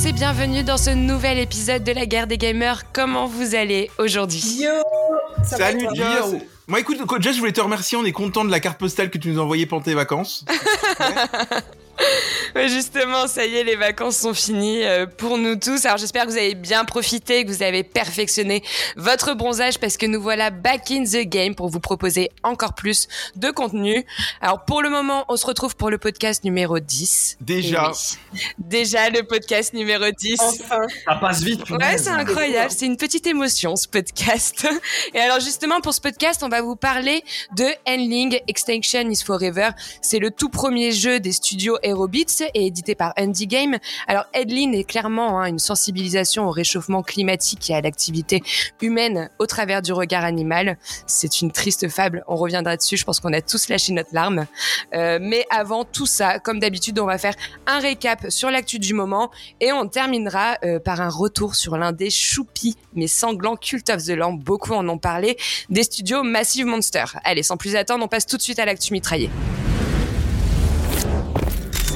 tous et bienvenue dans ce nouvel épisode de la guerre des gamers. Comment vous allez aujourd'hui? Yo! Salut Jess. Moi écoute, Jess, je voulais te remercier, on est content de la carte postale que tu nous as envoyée pendant tes vacances. Justement, ça y est, les vacances sont finies euh, pour nous tous. Alors j'espère que vous avez bien profité, que vous avez perfectionné votre bronzage parce que nous voilà back in the game pour vous proposer encore plus de contenu. Alors pour le moment, on se retrouve pour le podcast numéro 10. Déjà. Oui. Déjà le podcast numéro 10. Enfin. Ça passe vite. Ouais, c'est incroyable. C'est une petite émotion ce podcast. Et alors justement pour ce podcast, on va vous parler de Endling Extinction is Forever. C'est le tout premier jeu des studios Aerobits et édité par Indie Game. Alors Edlin est clairement hein, une sensibilisation au réchauffement climatique et à l'activité humaine au travers du regard animal. C'est une triste fable, on reviendra dessus, je pense qu'on a tous lâché notre larme. Euh, mais avant tout ça, comme d'habitude, on va faire un récap sur l'actu du moment et on terminera euh, par un retour sur l'un des choupis mais sanglants Cult of the Lamb, beaucoup en ont parlé, des studios Massive Monster. Allez, sans plus attendre, on passe tout de suite à l'actu mitraillée.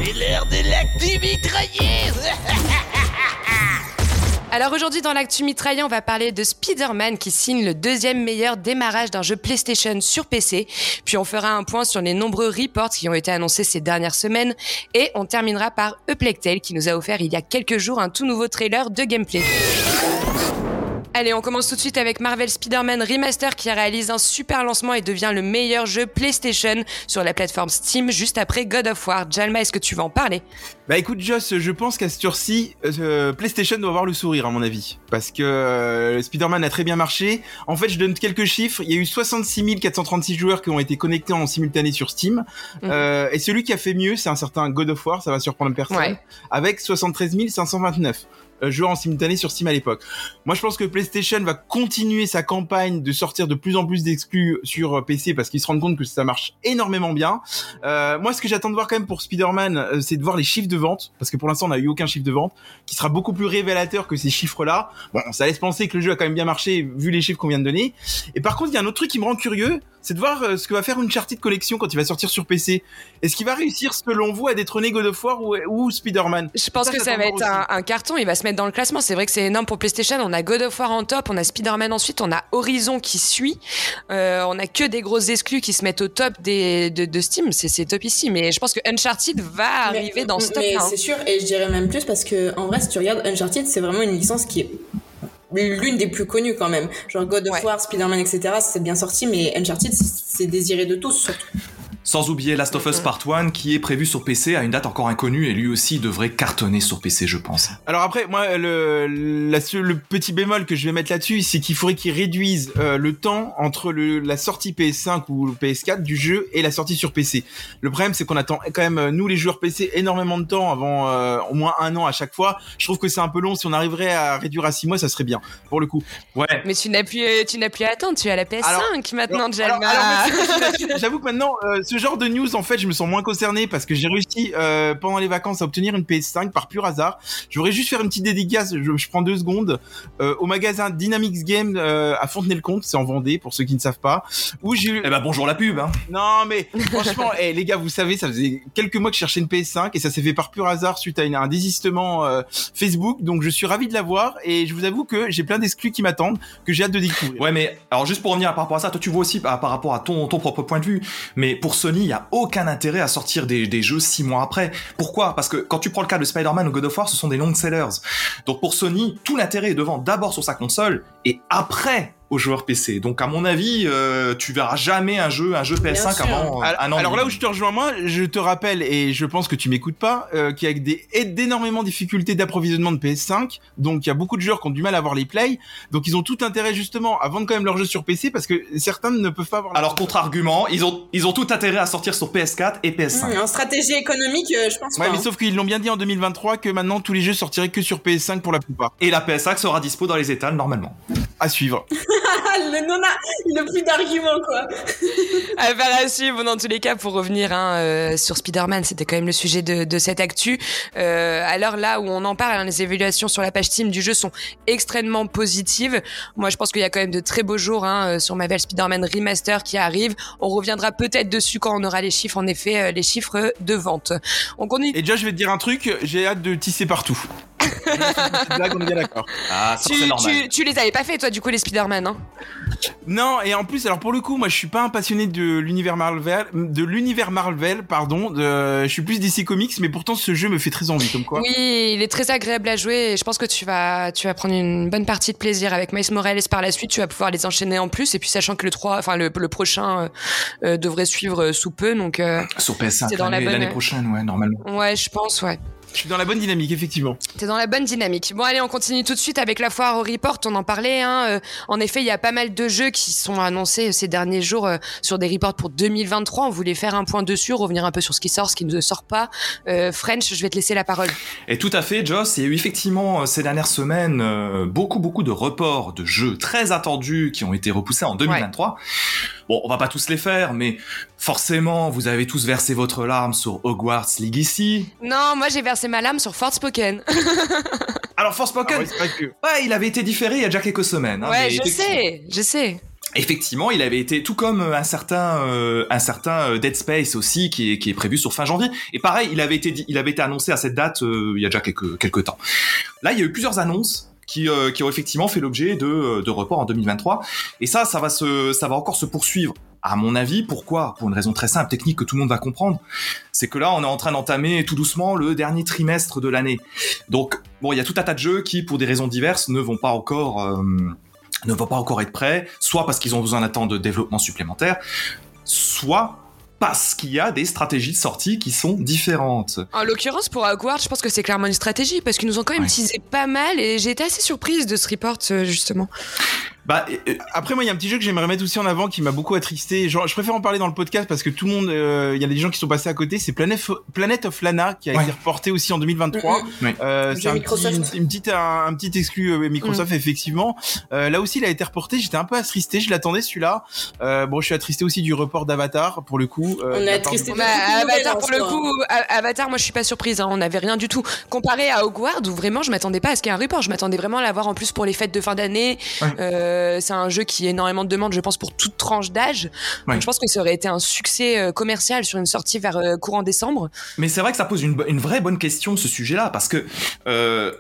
C'est l'heure de l'actu mitraillée Alors aujourd'hui dans l'actu mitraillé, on va parler de Spider-Man qui signe le deuxième meilleur démarrage d'un jeu PlayStation sur PC. Puis on fera un point sur les nombreux reports qui ont été annoncés ces dernières semaines. Et on terminera par Eplectail qui nous a offert il y a quelques jours un tout nouveau trailer de gameplay. Allez, on commence tout de suite avec Marvel Spider-Man Remaster qui réalise un super lancement et devient le meilleur jeu PlayStation sur la plateforme Steam juste après God of War. Jalma, est-ce que tu vas en parler? Bah écoute Joss, je pense qu'à ce tour-ci, euh, PlayStation doit avoir le sourire à mon avis. Parce que euh, Spider-Man a très bien marché. En fait, je donne quelques chiffres. Il y a eu 66 436 joueurs qui ont été connectés en simultané sur Steam. Mhm. Euh, et celui qui a fait mieux, c'est un certain God of War, ça va surprendre personne, Ouais. avec 73 529 euh, joueurs en simultané sur Steam à l'époque. Moi, je pense que PlayStation va continuer sa campagne de sortir de plus en plus d'exclus sur euh, PC parce qu'ils se rendent compte que ça marche énormément bien. Euh, moi, ce que j'attends de voir quand même pour Spider-Man, euh, c'est de voir les chiffres de vente parce que pour l'instant, on n'a eu aucun chiffre de vente qui sera beaucoup plus révélateur que ces chiffres-là. Bon, ça laisse penser que le jeu a quand même bien marché vu les chiffres qu'on vient de donner. Et par contre, il y a un autre truc qui me rend curieux, c'est de voir euh, ce que va faire une Uncharted Collection quand il va sortir sur PC. Est-ce qu'il va réussir, selon vous, à détrôner God of War ou, ou Spider-Man? Je pense Ça, que ça va être un, un carton, il va se mettre dans le classement. C'est vrai que c'est énorme pour PlayStation. On a God of War en top, on a Spider-Man ensuite, on a Horizon qui suit. Euh, on a que des grosses exclus qui se mettent au top des, de, de Steam. C'est top ici. Mais je pense que Uncharted va Mais- arriver dans ce top Mais 1. c'est sûr, et je dirais même plus parce que en vrai, si tu regardes Uncharted, c'est vraiment une licence qui est l'une des plus connues quand même. Genre God of Ouais. War, Spider-Man, etc. C'est bien sorti, mais Uncharted, c'est c'est désiré de tous surtout. Sans oublier Last of Us Part 1 qui est prévu sur PC à une date encore inconnue et lui aussi devrait cartonner sur PC je pense. Alors après, moi, le, la seule- le petit bémol que je vais mettre là-dessus, c'est qu'il faudrait qu'ils réduisent euh, le temps entre le, la sortie PS5 ou PS4 du jeu et la sortie sur PC. Le problème, c'est qu'on attend quand même, nous les joueurs PC, énormément de temps avant euh, au moins un an à chaque fois. Je trouve que c'est un peu long. Si on arriverait à réduire à six mois, ça serait bien, pour le coup. Ouais. Mais tu n'as plus, tu n'as plus à attendre. Tu as la PS5 Alors- maintenant, Jalma. J'avoue que maintenant, euh, ce genre de news, en fait, je me sens moins concerné parce que j'ai réussi euh, pendant les vacances à obtenir une PS5 par pur hasard. Je voudrais juste faire une petite dédicace. Je, je prends deux secondes euh, au magasin Dynamics Game euh, à Fontenay-le-Comte, c'est en Vendée pour ceux qui ne savent pas. Où j'ai eu Eh ben bonjour la pub hein. non mais franchement, eh, les gars, vous savez, ça faisait quelques mois que je cherchais une PS5 et ça s'est fait par pur hasard suite à une- un désistement euh, Facebook. Donc je suis ravi de l'avoir et je vous avoue que j'ai plein d'exclus qui m'attendent que j'ai hâte de découvrir. Ouais mais alors juste pour revenir par rapport à ça, toi tu vois aussi par, par rapport à ton, ton propre point de vue, mais pour Sony il a aucun intérêt à sortir des, des jeux six mois après. Pourquoi? Parce que quand tu prends le cas de Spider-Man ou God of War, ce sont des long sellers. Donc pour Sony, tout l'intérêt est de vendre d'abord sur sa console et après aux joueurs PC. Donc à mon avis, euh, tu verras jamais un jeu un jeu Bien PS5 sûr. avant euh, Alors, un an. alors là où je te rejoins moi, je te rappelle et je pense que tu m'écoutes pas, euh, qu'il y a des et d'énormément de difficultés d'approvisionnement de PS5, donc il y a beaucoup de joueurs qui ont du mal à avoir les plays, donc ils ont tout intérêt justement à vendre quand même leurs jeux sur PC parce que certains ne peuvent pas avoir. Alors contre-argument, ils ont ils ont tout intérêt à sortir sur PS4 et PS5. Hum, en stratégie économique, euh, je pense Ouais, pas. mais hein. sauf qu'ils l'ont bien dit en 2023 que maintenant tous les jeux sortiraient que sur PS5 pour la plupart. Et la PS5 sera dispo dans les étals normalement. À suivre. Ah, le nona, il a plus d'arguments quoi. À faire à suivre, dans tous les cas, pour revenir hein, euh, sur Spider-Man, c'était quand même le sujet de, de cette actu. Euh, à l'heure là où on en parle, hein, les évaluations sur la page Steam du jeu sont extrêmement positives. Moi, je pense qu'il y a quand même de très beaux jours hein, euh, sur Marvel Spider-Man Remaster qui arrive. On reviendra peut-être dessus quand on aura les chiffres, en effet, euh, les chiffres de vente. On continue. Et déjà, je vais te dire un truc, j'ai hâte de tisser partout. Blague, on est bien d'accord. Ah, ça Tu, normal. tu, tu les avais pas fait, toi, du coup, les Spider-Man, hein Non, et en plus, alors pour le coup, moi, je suis pas un passionné de l'univers Marvel, de l'univers Marvel, pardon. De, je suis plus DC Comics, mais pourtant, ce jeu me fait très envie, comme quoi. Oui, il est très agréable à jouer et je pense que tu vas, tu vas prendre une bonne partie de plaisir avec Miles Morales par la suite. Tu vas pouvoir les enchaîner en plus et puis sachant que le 3, enfin le, le prochain euh, euh, devrait suivre euh, sous peu, donc euh, Sur PS5 C'est dans la l'année bonne- l'année prochaine, ouais, normalement. ouais, je pense, ouais. Je suis dans la bonne dynamique, effectivement. T'es dans la bonne dynamique. Bon, allez, on continue tout de suite avec la foire au report. On en parlait. Hein. euh, en effet, il y a pas mal de jeux qui sont annoncés ces derniers jours euh, sur des reports pour 2023. On voulait faire un point dessus, revenir un peu sur ce qui sort, ce qui ne sort pas. Euh, French, je vais te laisser la parole. Et tout à fait, Joss, il y a eu effectivement euh, ces dernières semaines euh, beaucoup beaucoup de reports de jeux très attendus qui ont été repoussés en 2023. Bon, on va pas tous les faire, mais forcément, vous avez tous versé votre larme sur Hogwarts Legacy. Non, moi j'ai versé ma lame sur Forspoken. Alors Ah Forspoken, ouais, c'est vrai que. ouais, il avait été différé il y a déjà quelques semaines. hein, ouais, je sais, je sais. Effectivement, il avait été tout comme euh, un certain euh, un certain euh, Dead Space aussi qui est qui est prévu sur fin janvier. Et pareil, il avait été il avait été annoncé à cette date euh, il y a déjà quelques quelques temps. Là, il y a eu plusieurs annonces qui euh, qui ont effectivement fait l'objet de euh, de reports en 2023. Et ça, ça va se ça va encore se poursuivre. À mon avis, pourquoi? Pour une raison très simple, technique que tout le monde va comprendre, c'est que là, on est en train d'entamer tout doucement le dernier trimestre de l'année. Donc, bon, il y a tout un tas de jeux qui, pour des raisons diverses, ne vont pas encore euh, ne vont pas encore être prêts, soit parce qu'ils ont besoin d'un temps de développement supplémentaire, soit parce qu'il y a des stratégies de sortie qui sont différentes. En l'occurrence, pour Hogwarts, je pense que c'est clairement une stratégie parce qu'ils nous ont quand même Ouais. teasé pas mal et j'ai été assez surprise de ce report, euh, justement. Bah, Après, moi, il y a un petit jeu que j'aimerais mettre aussi en avant qui m'a beaucoup attristé. Genre, je préfère en parler dans le podcast parce que tout le monde, euh, il y a des gens qui sont passés à côté. C'est Planet, Planet of Lana qui a Ouais. été reporté aussi en 2023. Mhm. Euh, Jeu c'est un petit, Microsoft. une, une petite, un, un petit exclu euh, Microsoft effectivement. Euh, là aussi, il a été reporté. J'étais un peu attristé. Je l'attendais celui-là. Euh, bon, je suis attristé aussi du report d'Avatar pour le coup. euh, On part attristé Bah, Avatar, pour le coup, A- Avatar, moi je suis pas surprise, hein, on n'avait rien du tout. Comparé à Hogwarts, où vraiment je m'attendais pas à ce qu'il y ait un report, je m'attendais vraiment à l'avoir en plus pour les fêtes de fin d'année. Ouais. Euh, c'est un jeu qui a énormément de demandes, je pense, pour toute tranche d'âge. Ouais. Donc je pense que ça aurait été un succès euh, commercial sur une sortie vers euh, courant décembre. mais c'est vrai que ça pose une, vraie bonne question ce sujet-là parce que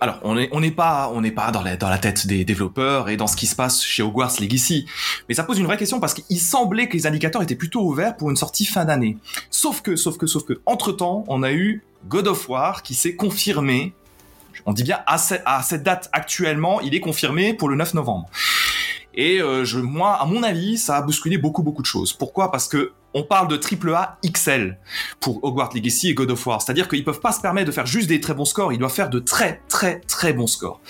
alors on est on n'est pas on n'est pas dans la dans la tête des développeurs et dans ce qui se passe chez Hogwarts Legacy, mais ça pose une vraie question parce qu'il semblait que les indicateurs étaient plutôt ouverts pour une sortie fin d'année. Sauf que sauf que sauf que entre temps on a eu God of War qui s'est confirmé. On dit bien à cette date actuellement, il est confirmé pour le 9 novembre. Et euh, je, moi, à mon avis, ça a bousculé beaucoup beaucoup de choses. Pourquoi? Parce que on parle de AAA XL pour Hogwarts Legacy et God of War. C'est-à-dire qu'ils peuvent pas se permettre de faire juste des très bons scores, ils doivent faire de très très très bons scores.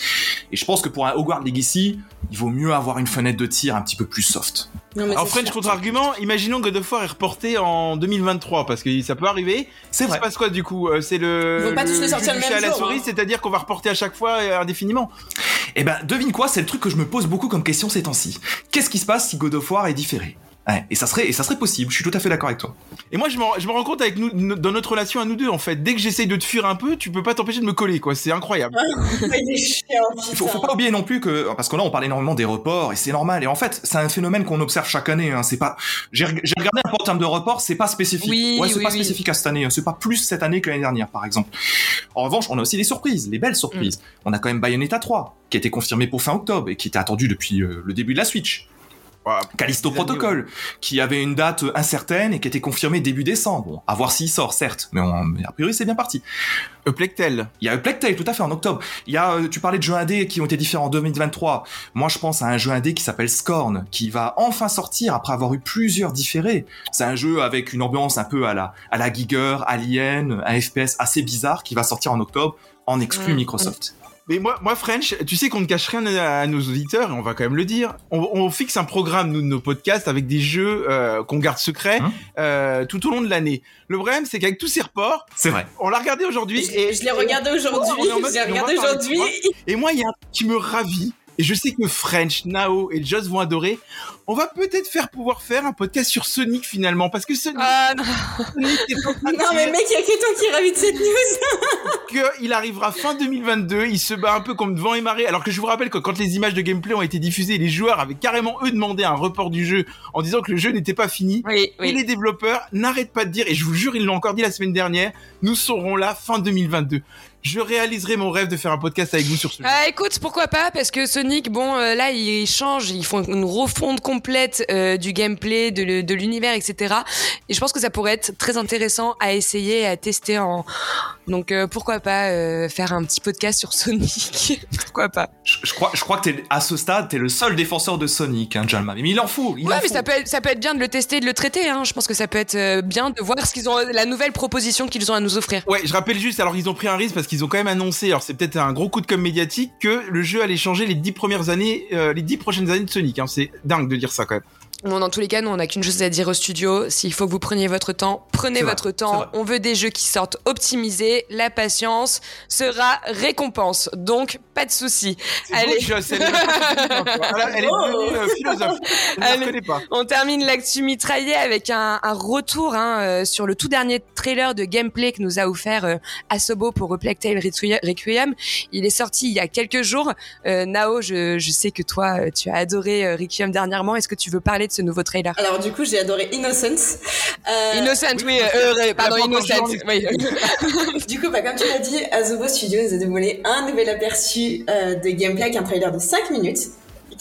Et je pense que pour un Hogwarts Legacy, il vaut mieux avoir une fenêtre de tir un petit peu plus soft. Non, mais Alors c'est French contre-argument, imaginons God of War est reporté en 2023 parce que ça peut arriver. C'est vrai. se passe quoi du coup Euh, C'est le, Ils vont pas tous le les sortir jeu le même à la jour, souris, hein. c'est-à-dire qu'on va reporter à chaque fois euh, indéfiniment. Eh ben, devine quoi, c'est le truc que je me pose beaucoup comme question ces temps-ci. Qu'est-ce qui se passe si God of War est différé? Ouais, et ça serait et ça serait possible. Je suis tout à fait d'accord avec toi. Et moi, je me, je me rends compte avec nous, no- dans notre relation à nous deux, en fait, dès que j'essaye de te fuir un peu, tu peux pas t'empêcher de me coller, quoi. C'est incroyable. Il chiant, Il faut, faut pas oublier non plus que parce que là on parle énormément des reports et c'est normal et en fait c'est un phénomène qu'on observe chaque année. Hein. C'est pas j'ai reg- j'ai regardé un peu en termes de reports, c'est pas spécifique. Oui, ouais, c'est oui, pas oui. spécifique à cette année. hein. C'est pas plus cette année que l'année dernière par exemple. En revanche, on a aussi des surprises, les belles surprises. On a quand même Bayonetta 3 qui a été confirmé pour fin octobre et qui était attendu depuis euh, le début de la Switch. Voilà. Callisto Protocol, qui avait une date incertaine et qui a été confirmée début décembre. Bon, à voir s'il sort, certes, mais, on- mais a priori c'est bien parti. Euh, Plectel. Il y a Plague Tale, tout à fait, en octobre. Il y a, euh, tu parlais de jeux indés qui ont été différents en 2023. Moi, je pense à un jeu indé qui s'appelle Scorn, qui va enfin sortir après avoir eu plusieurs différés. C'est un jeu avec une ambiance un peu à la, à la Giger, Alien, un FPS assez bizarre qui va sortir en octobre en exclu Mm. Microsoft. Mais moi, moi, French, tu sais qu'on ne cache rien à, à nos auditeurs, et on va quand même le dire. On, on fixe un programme, nous, de nos podcasts, avec des jeux euh, qu'on garde secrets Hein euh, tout au long de l'année. Le problème, c'est qu'avec tous ces reports, C'est vrai. on l'a regardé aujourd'hui. Je, et je l'ai regardé aujourd'hui, en mode, je l'ai regardé aujourd'hui. Et moi, il y a un truc qui me ravit. Et je sais que French, Nao et Joss vont adorer. On va peut-être faire pouvoir faire un podcast sur Sonic finalement, parce que Sonic, Ah non. Sonic est de Non mais mec, il y a que toi qui ravi de cette news. qu'il arrivera fin 2022. Il se bat un peu comme devant et marée. Alors que je vous rappelle que quand les images de gameplay ont été diffusées, les joueurs avaient carrément eux demandé un report du jeu en disant que le jeu n'était pas fini. Oui, Et les développeurs n'arrêtent pas de dire, et je vous jure, ils l'ont encore dit la semaine dernière, nous serons là fin 2022. je réaliserai mon rêve de faire un podcast avec vous sur ce jeu. Ah, écoute, pourquoi pas? Parce que Sonic, bon, euh, là, ils changent, ils font une refonte complète euh, du gameplay, de, de l'univers, etc. Et je pense que ça pourrait être très intéressant à essayer, à tester. En... Donc, euh, pourquoi pas euh, faire un petit podcast sur Sonic Pourquoi pas Je, je crois, je crois que t'es, à ce stade, t'es le seul défenseur de Sonic, hein, Jalma. Mais il en faut. Il Ouais, en mais ça peut, être, ça peut être bien de le tester, de le traiter. Hein. Je pense que ça peut être euh, bien de voir ce qu'ils ont, la nouvelle proposition qu'ils ont à nous offrir. Ouais, je rappelle juste, alors ils ont pris un risque parce qu'ils ont quand même annoncé, alors c'est peut-être un gros coup de com médiatique, que le jeu allait changer les dix premières années, euh, les dix prochaines années de Sonic. Hein. C'est dingue de dire ça quand même. Bon, dans tous les cas, nous, on n'a qu'une chose à dire au studio. S'il faut que vous preniez votre temps, prenez vrai, votre c'est temps. vrai. On veut des jeux qui sortent optimisés. La patience sera récompense. Donc, pas de souci. Allez. beau, je- Voilà, elle est devenue euh, philosophe. Je ne la pas. On termine l'actu mitraillé avec un, un retour hein, euh, sur le tout dernier trailer de gameplay que nous a offert euh, Asobo pour A Plague Tale Requie- Requiem. Il est sorti il y a quelques jours. Euh, Nao, je, je sais que toi, euh, tu as adoré euh, Requiem dernièrement. Est-ce que tu veux parler de ce nouveau trailer Alors du coup, j'ai adoré Innocence. Euh, Innocent, oui, euh, euh, pardon, Oui. Du coup, bah, comme tu l'as dit, Asobo Studio nous a dévoilé un nouvel aperçu euh, de gameplay avec un trailer de 5 minutes.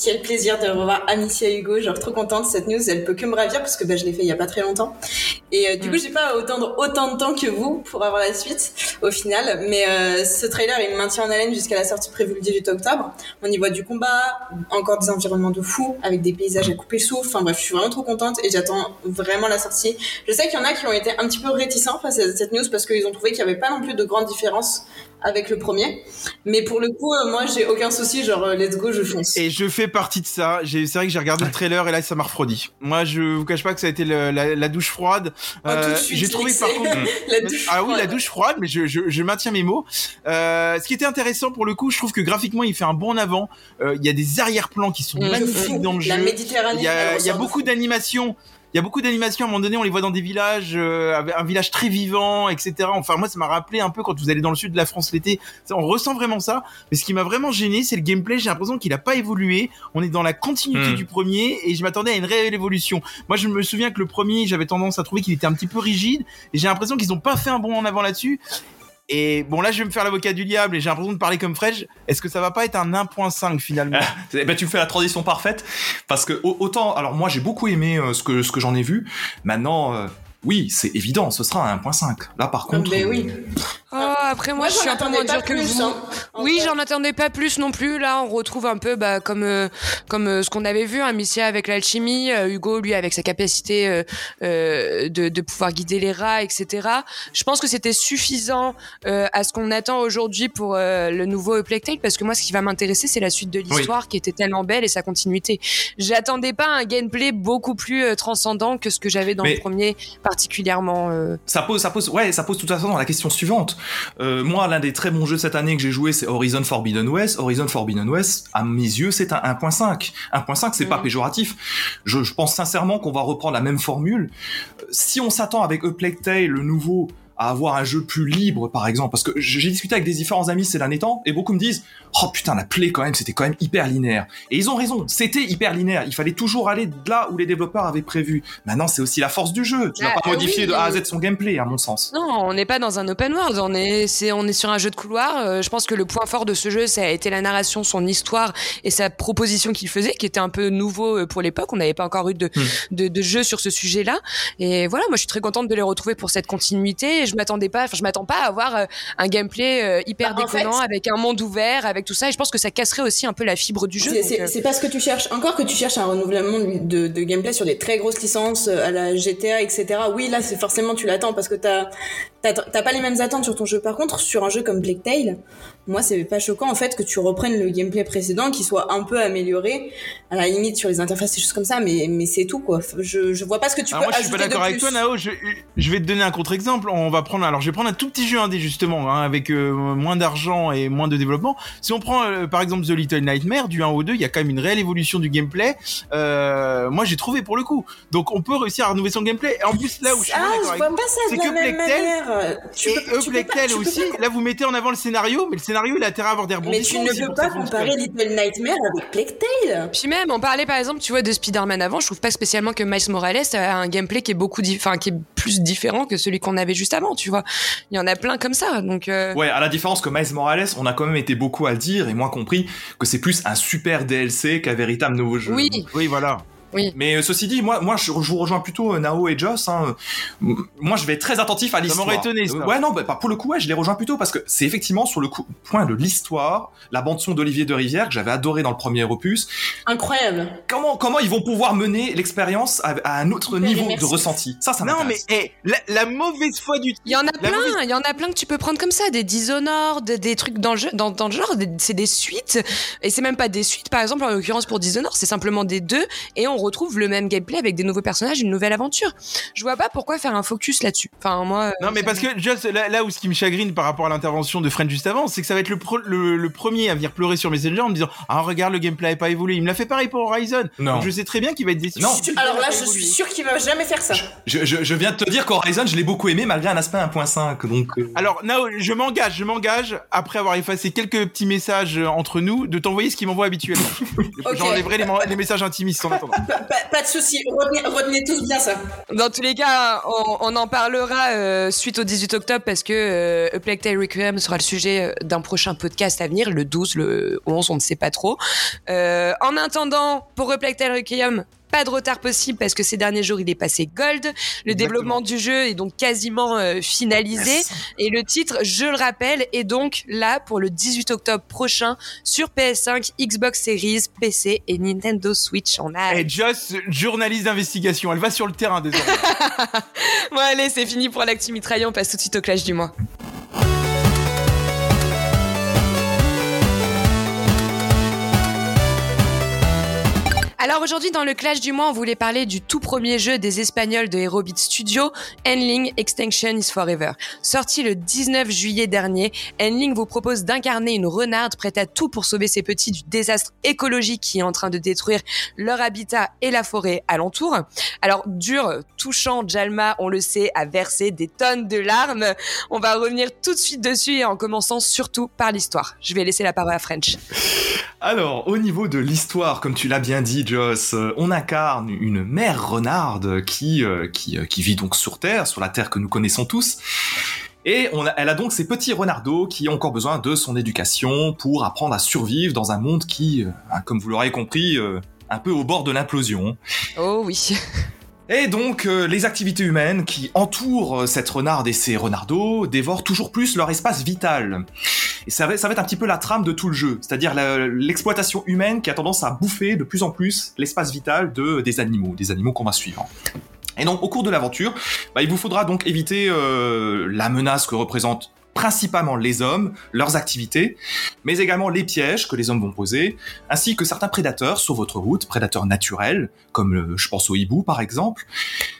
Quel plaisir de revoir Amicia Hugo, genre trop contente, cette news, elle peut que me ravir parce que bah, je l'ai fait il y a pas très longtemps. Et euh, du coup, j'ai pas à attendre autant de temps que vous pour avoir la suite au final, mais euh, ce trailer il me maintient en haleine jusqu'à la sortie prévue le 18 octobre. On y voit du combat, encore des environnements de fou avec des paysages à couper le souffle. Enfin bref, je suis vraiment trop contente et j'attends vraiment la sortie. Je sais qu'il y en a qui ont été un petit peu réticents face à cette news parce qu'ils ont trouvé qu'il n'y avait pas non plus de grandes différences avec le premier. Mais pour le coup, euh, moi, j'ai aucun souci. Genre, euh, let's go, je fonce. Et je fais partie de ça. J'ai- C'est vrai que j'ai regardé le trailer et là ça m'a refroidi. Moi, je vous cache pas que ça a été le- la, la douche froide. Oh, tout de Euh, suite, j'ai trouvé par contre. la douche. Ah oui, la douche froide, mais je, je, je maintiens mes mots. Euh, ce qui était intéressant pour le coup, je trouve que graphiquement, il fait un bond en avant. Euh, Il y a des arrière-plans qui sont Mmh. magnifiques dans le La jeu. Méditerranée. Il y a, y a beaucoup d'animations. Il y a beaucoup d'animations. À un moment donné, on les voit dans des villages, euh, un village très vivant, etc. Enfin, moi, ça m'a rappelé un peu quand vous allez dans le sud de la France l'été. On ressent vraiment ça. Mais ce qui m'a vraiment gêné, c'est le gameplay. J'ai l'impression qu'il a pas évolué. On est dans la continuité Hmm. du premier et je m'attendais à une réelle évolution. Moi, je me souviens que le premier, j'avais tendance à trouver qu'il était un petit peu rigide et j'ai l'impression qu'ils ont pas fait un bond en avant là-dessus. Et bon, là, je vais me faire l'avocat du diable et j'ai l'impression de parler comme Fred. Est-ce que ça va pas être un 1.5 finalement? Eh ben, tu me fais la transition parfaite parce que au- autant alors moi j'ai beaucoup aimé euh, ce que ce que j'en ai vu. Maintenant euh, oui, c'est évident, ce sera un 1.5. Là par contre Ben oui. Oh, après, moi, je suis un peu moins pas dur que plus, vous. hein. Oui, j'en attendais pas plus non plus. Là, on retrouve un peu bah, comme euh, comme euh, ce qu'on avait vu, hein, Missia avec l'alchimie, euh, Hugo lui avec sa capacité euh, euh, de, de pouvoir guider les rats, etc. Je pense que c'était suffisant euh, à ce qu'on attend aujourd'hui pour euh, le nouveau Tale, parce que moi, ce qui va m'intéresser, c'est la suite de l'histoire qui était tellement belle et sa continuité. J'attendais pas un gameplay beaucoup plus euh, transcendant que ce que j'avais dans Mais- le premier, particulièrement. euh, ça pose ça pose ouais, ça pose tout à fait dans la question suivante. Euh, moi l'un des très bons jeux cette année que j'ai joué c'est Horizon Forbidden West. Horizon Forbidden West à mes yeux, c'est un 1.5. 1.5 c'est pas Mhm. péjoratif. Je, je pense sincèrement qu'on va reprendre la même formule. Euh, Si on s'attend avec A Plague Tale le nouveau à avoir un jeu plus libre, par exemple, parce que j'ai discuté avec des différents amis ces derniers temps, et beaucoup me disent, oh putain, la play quand même, c'était quand même hyper linéaire. Et ils ont raison, c'était hyper linéaire. Il fallait toujours aller de là où les développeurs avaient prévu. Maintenant, c'est aussi la force du jeu. Tu vas Ah, pas oui, modifier de A à mais- Z son gameplay, à mon sens. Non, on n'est pas dans un open world, on est, c'est, on est sur un jeu de couloir. Euh, je pense que le point fort de ce jeu, ça a été la narration, son histoire et sa proposition qu'il faisait, qui était un peu nouveau euh, pour l'époque. On n'avait pas encore eu de, Hmm. de, de jeu sur ce sujet-là. Et voilà, moi je suis très contente de les retrouver pour cette continuité. Et je m'attendais pas, enfin je m'attends pas à avoir euh, un gameplay euh, hyper Bah, déconnant fait- avec un monde ouvert, avec tout ça. Et je pense que ça casserait aussi un peu la fibre du jeu. C'est- euh, pas ce que tu cherches. Encore que tu cherches un renouvellement de, de gameplay sur des très grosses licences à la GTA, etc. Oui, là, c'est forcément tu l'attends parce que t'as t'as pas les mêmes attentes sur ton jeu. Par contre, sur un jeu comme Plague Tale, moi, c'est pas choquant en fait que tu reprennes le gameplay précédent, qui soit un peu amélioré, à la limite sur les interfaces et choses comme ça, mais mais c'est tout quoi. Je je vois pas ce que tu alors peux moi, je suis pas ajouter d'accord avec toi, Nao. Je, je vais te donner un contre-exemple. On va prendre, alors je vais prendre un tout petit jeu indé justement, hein, avec euh, moins d'argent et moins de développement. Si on prend euh, par exemple The Little Nightmare du 1 au 2, il y a quand même une réelle évolution du gameplay. Euh, moi, j'ai trouvé pour le coup. Donc, on peut réussir à renouveler son gameplay. Et en plus, là où je suis ah, d'accord avec vois pas ça c'est de la que même manière. Euh, tu Et peux- eux, tu pas- peux aussi, pas- là vous mettez en avant le scénario, mais le scénario il a intérêt à avoir des Mais rebondissements. tu ne peux pas comparer Little Nightmare avec Plague Tale. Puis même, on parlait par exemple, tu vois, de Spider-Man avant. Je trouve pas spécialement que Miles Morales a un gameplay qui est beaucoup, enfin, qui est plus différent que celui qu'on avait juste avant, tu vois. Il y en a plein comme ça, donc. euh, Ouais, à la différence que Miles Morales, on a quand même été beaucoup à le dire, et moi compris, que c'est plus un super DLC qu'un véritable nouveau jeu. Oui, Oui, voilà. Mais euh, ceci dit, moi, moi, je, vous rejoins plutôt euh, Nao et Joss. Hein. Moi, je vais être très attentif à l'histoire. m'aurait étonné, ça. Ouais, non, bah, bah, pour le coup, ouais, je les rejoins plutôt parce que c'est effectivement sur le coup- point de l'histoire, la bande son d'Olivier de Rivière que j'avais adoré dans le premier opus. Incroyable. Comment, comment ils vont pouvoir mener l'expérience à, à un autre niveau de ressenti? Ça, ça Non, mais eh, la, la mauvaise foi du Il y en a La plein, mauvaise- il y en a plein que tu peux prendre comme ça, des Dishonored, des trucs dans le, jeu, dans, dans le genre, c'est des suites, et c'est même pas des suites, par exemple, en l'occurrence pour Dishonored, c'est simplement des deux, et on retrouve le même gameplay avec des nouveaux personnages, une nouvelle aventure. Je vois pas pourquoi faire un focus là-dessus. Enfin, moi. euh, Non, mais parce me- que Just, là, là où ce qui me chagrine par rapport à l'intervention de Fred juste avant, c'est que ça va être le, pro- le, le premier à venir pleurer sur Messenger en me disant Ah, regarde, le gameplay n'a pas évolué. Il me l'a fait pareil pour Horizon. Non. Donc je sais très bien qu'il va être déçu. Non. Alors là, je suis sûr qu'il va jamais faire ça. Je, je, je viens de te dire qu'Horizon, je l'ai beaucoup aimé malgré un aspect 1.5. Donc, euh, Alors, Nao, je m'engage, je m'engage, après avoir effacé quelques petits messages euh, entre nous, de t'envoyer ce qu'il m'envoie habituellement. J'enlèverai les, les messages intimistes en attendant. Pas, de souci. Retenez, tous bien ça. Dans tous les cas, on, on en parlera euh, suite au 18 octobre parce que euh, A Plague Tale Requiem sera le sujet euh, d'un prochain podcast à venir, le 12, le 11, on ne sait pas trop. Euh, en attendant, pour A Plague Tale Requiem, pas de retard possible parce que ces derniers jours il est passé gold. Le développement du jeu est donc quasiment euh, finalisé et le titre, je le rappelle, est donc là pour le 18 octobre prochain sur PS5, Xbox Series, PC et Nintendo Switch. On a Et Joss, journaliste d'investigation, elle va sur le terrain désormais. Bon allez, c'est fini pour l'actu mitraillé, on passe tout de suite au clash du mois. Alors aujourd'hui dans le clash du mois, on voulait parler du tout premier jeu des Espagnols de Aerobit Studio, Endling Extinction is Forever. Sorti le 19 juillet dernier, Endling vous propose d'incarner une renarde prête à tout pour sauver ses petits du désastre écologique qui est en train de détruire leur habitat et la forêt alentour. Alors dur, touchant, Jalma, on le sait, a versé des tonnes de larmes. On va revenir tout de suite dessus et en commençant surtout par l'histoire. Je vais laisser la parole à French. Alors, au niveau de l'histoire, comme tu l'as bien dit, Joss, euh, on incarne une mère renarde qui, euh, euh, qui vit donc sur Terre, sur la Terre que nous connaissons tous. Et elle a donc ces petits renardeaux qui ont encore besoin de son éducation pour apprendre à survivre dans un monde qui, hein, comme vous l'aurez compris, un peu au bord de l'implosion. Oh oui. Et donc, euh, les activités humaines qui entourent euh, cette renarde et ces renardeaux dévorent toujours plus leur espace vital. Et ça va, être un petit peu la trame de tout le jeu, c'est-à-dire l'exploitation humaine qui a tendance à bouffer de plus en plus l'espace vital de, des animaux, des animaux qu'on va suivre. Et donc, au cours de l'aventure, bah, il vous faudra donc éviter euh, la menace que représentent principalement les hommes, leurs activités, mais également les pièges que les hommes vont poser, ainsi que certains prédateurs sur votre route, prédateurs naturels, comme euh, je pense au hibou par exemple,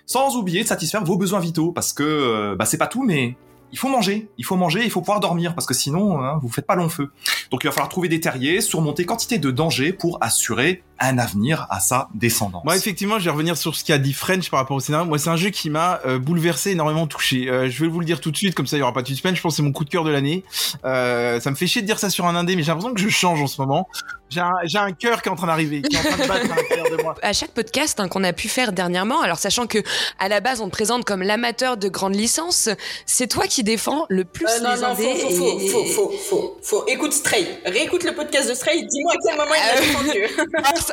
sans oublier de satisfaire vos besoins vitaux, parce que euh, bah, c'est pas tout, mais il faut manger, il faut manger, il faut pouvoir dormir, parce que sinon hein, vous faites pas long feu. Donc il va falloir trouver des terriers, surmonter quantité de dangers pour assurer un avenir à sa descendance. Moi, effectivement, je vais revenir sur ce qu'a dit French par rapport au scénario. Moi, c'est un jeu qui m'a euh, bouleversé, énormément touché. Euh, je vais vous le dire tout de suite, comme ça, il y aura pas de suspense. Je pense que c'est mon coup de cœur de l'année. Euh, ça me fait chier de dire ça sur un indé, mais j'ai l'impression que je change en ce moment. J'ai un, j'ai un cœur qui est en train d'arriver, qui est en train de battre à de moi. À chaque podcast hein, qu'on a pu faire dernièrement, alors sachant que à la base on te présente comme l'amateur de grandes licences, c'est toi qui défends le plus Euh, non, les non, indés. faut, faut, et- faut, faut, faut, faut, faut. Écoute Stray. Réécoute le podcast de Stray. Dis-moi à quel moment il Ah a oui. défendu.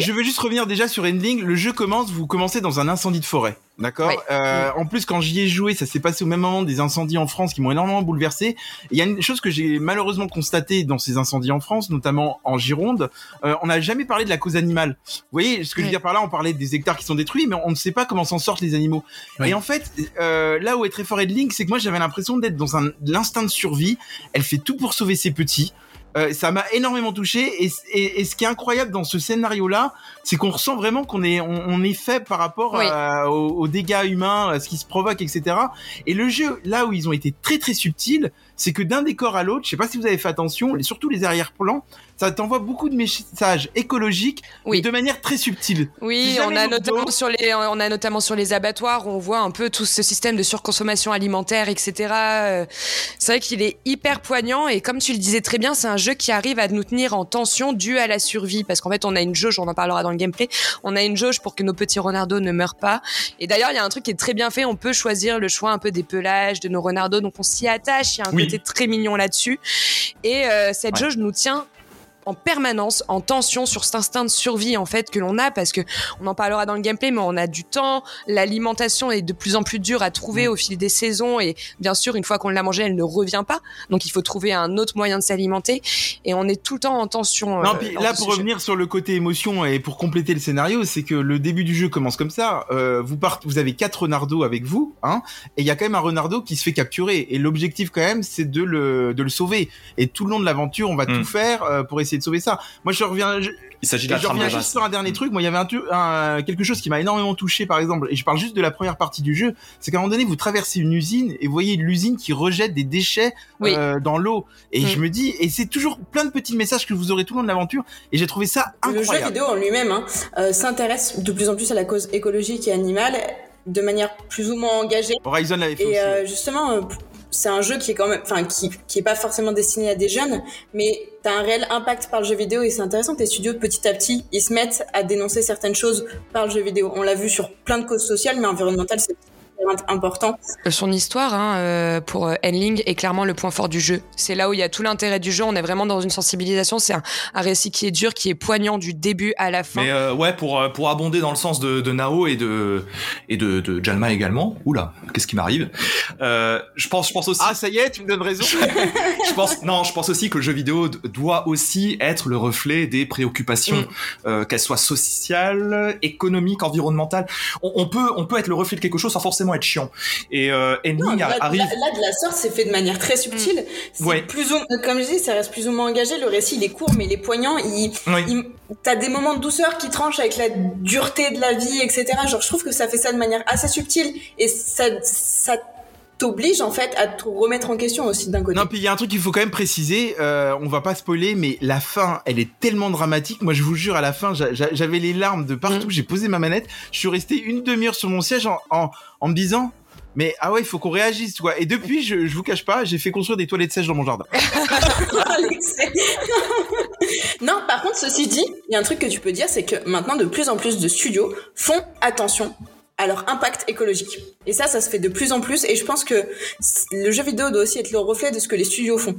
Je veux juste revenir déjà sur Endling. Le jeu commence, vous commencez dans un incendie de forêt. D'accord Ouais. euh, En plus, quand j'y ai joué, ça s'est passé au même moment des incendies en France qui m'ont énormément bouleversé. Il y a une chose que j'ai malheureusement constatée dans ces incendies en France, notamment en Gironde. euh, on n'a jamais parlé de la cause animale. Vous voyez ce que je veux dire par là On parlait des hectares qui sont détruits, mais on ne sait pas comment s'en sortent les animaux. Et en fait, euh, là où est très fort Endling, c'est que moi j'avais l'impression d'être dans un l'instinct de survie. Elle fait tout pour sauver ses petits. Euh, ça m'a énormément touché et, et, et ce qui est incroyable dans ce scénario-là, c'est qu'on ressent vraiment qu'on est on, on est fait par rapport Oui. à- aux, aux dégâts humains, à ce qui se provoque, etc. Et le jeu, là où ils ont été très très subtils, c'est que d'un décor à l'autre, je sais pas si vous avez fait attention, surtout les arrière-plans, ça t'envoie beaucoup de messages écologiques, Oui. de manière très subtile. Oui, Si on a notamment sur les, on a notamment sur les abattoirs, on voit un peu tout ce système de surconsommation alimentaire, etc. Euh, C'est vrai qu'il est hyper poignant et comme tu le disais très bien, c'est un jeu qui arrive à nous tenir en tension dû à la survie parce qu'en fait on a une jauge, on en parlera dans le gameplay, on a une jauge pour que nos petits renardos ne meurent pas. Et d'ailleurs il y a un truc qui est très bien fait, on peut choisir le choix un peu des pelages de nos renardos, donc on s'y attache, il y a un Oui. côté très mignon là-dessus. Et euh, cette Ouais. jauge nous tient en permanence en tension sur cet instinct de survie en fait que l'on a parce que on en parlera dans le gameplay mais on a du temps l'alimentation est de plus en plus dure à trouver au fil des saisons et bien sûr une fois qu'on l'a mangée elle ne revient pas donc il faut trouver un autre moyen de s'alimenter et on est tout le temps en tension Non, euh, puis là, pour jeu. revenir sur le côté émotion et pour compléter le scénario, c'est que le début du jeu commence comme ça. Euh, vous partez, vous avez quatre renardos avec vous, hein, et il y a quand même un renardo qui se fait capturer. Et l'objectif, quand même, c'est de le, de le sauver. Et tout le long de l'aventure, on va Mm. tout faire euh, pour essayer de sauver ça. Moi, je reviens, je, Il s'agit de la je reviens juste sur un dernier truc. Moi, il y avait un, un- quelque chose qui m'a énormément touché, par exemple, et je parle juste de la première partie du jeu. C'est qu'à un moment donné, vous traversez une usine et vous voyez l'usine qui rejette des déchets Oui. euh, dans l'eau. Et Mm. je me dis, et c'est toujours plein de petits messages que vous aurez tout le long de l'aventure. Et j'ai trouvé ça Le jeu incroyable. vidéo en lui-même hein, euh, s'intéresse de plus en plus à la cause écologique et animale de manière plus ou moins engagée. Horizon l'avait fait Et aussi. euh, justement, euh, c'est un jeu qui est quand même, enfin, qui, qui est pas forcément destiné à des jeunes, mais t'as un réel impact par le jeu vidéo et c'est intéressant les studios petit à petit ils se mettent à dénoncer certaines choses par le jeu vidéo. On l'a vu sur plein de causes sociales, mais environnementales c'est important. son histoire hein, euh, pour euh, Endling est clairement le point fort du jeu c'est là où il y a tout l'intérêt du jeu on est vraiment dans une sensibilisation c'est un, un récit qui est dur qui est poignant du début à la fin Mais euh, ouais, pour pour abonder dans le sens de, de Nao et de et de, de Jalma également. Oula, qu'est-ce qui m'arrive euh, Je pense, je pense aussi. Ah, ça y est, tu me donnes raison. je pense non, je pense aussi que le jeu vidéo doit aussi être le reflet des préoccupations, Mm. euh, qu'elles soient sociales, économiques, environnementales. On, on peut on peut être le reflet de quelque chose sans forcément être chiant. Et euh, Non, là, arrive. là- là, de la sorte, c'est fait de manière très subtile. C'est Ouais. plus ou, comme je dis, ça reste plus ou moins engagé. Le récit, il est court, mais il est poignant. Il, Oui. il- t'as des moments de douceur qui tranchent avec la dureté de la vie, etc. Genre, je trouve que ça fait ça de manière assez subtile et ça, ça t'oblige en fait à te remettre en question aussi d'un côté. Non, puis il y a un truc qu'il faut quand même préciser. Euh, on va pas spoiler, mais la fin, elle est tellement dramatique. Moi, je vous jure, à la fin, j'a- j'a- j'avais les larmes de partout. Mm. J'ai posé ma manette. Je suis resté une demi-heure sur mon siège en, en, en me disant. Mais ah ouais, il faut qu'on réagisse, quoi. Et depuis, je, je vous cache pas, j'ai fait construire des toilettes sèches dans mon jardin. Non, par contre, ceci dit, il y a un truc que tu peux dire, c'est que maintenant, de plus en plus de studios font attention à leur impact écologique. Et ça, ça se fait de plus en plus. Et je pense que le jeu vidéo doit aussi être le reflet de ce que les studios font.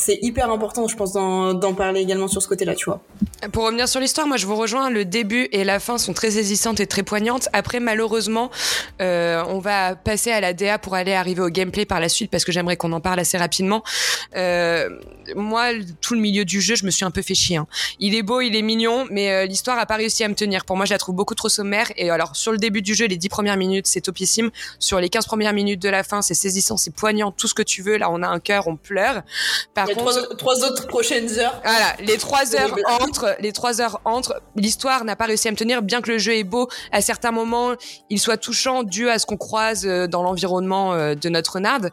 C'est hyper important, je pense, d'en parler également sur ce côté-là, tu vois. Pour revenir sur l'histoire, moi je vous rejoins. Le début et la fin sont très saisissantes et très poignantes. Après, malheureusement, euh, on va passer à la DA pour aller arriver au gameplay par la suite parce que j'aimerais qu'on en parle assez rapidement. Euh, moi, tout le milieu du jeu, je me suis un peu fait chier. hein. Il est beau, il est mignon, mais euh, l'histoire a pas réussi à me tenir. Pour moi, je la trouve beaucoup trop sommaire. Et alors, sur le début du jeu, les 10 premières minutes, c'est topissime. Sur les 15 premières minutes de la fin, c'est saisissant, c'est poignant, tout ce que tu veux. Là, on a un cœur, on pleure. Contre, trois, trois autres prochaines heures. voilà, les trois heures entre, les trois heures entre, l'histoire n'a pas réussi à me tenir, bien que le jeu est beau, à certains moments, il soit touchant dû à ce qu'on croise euh, dans l'environnement euh, de notre renarde.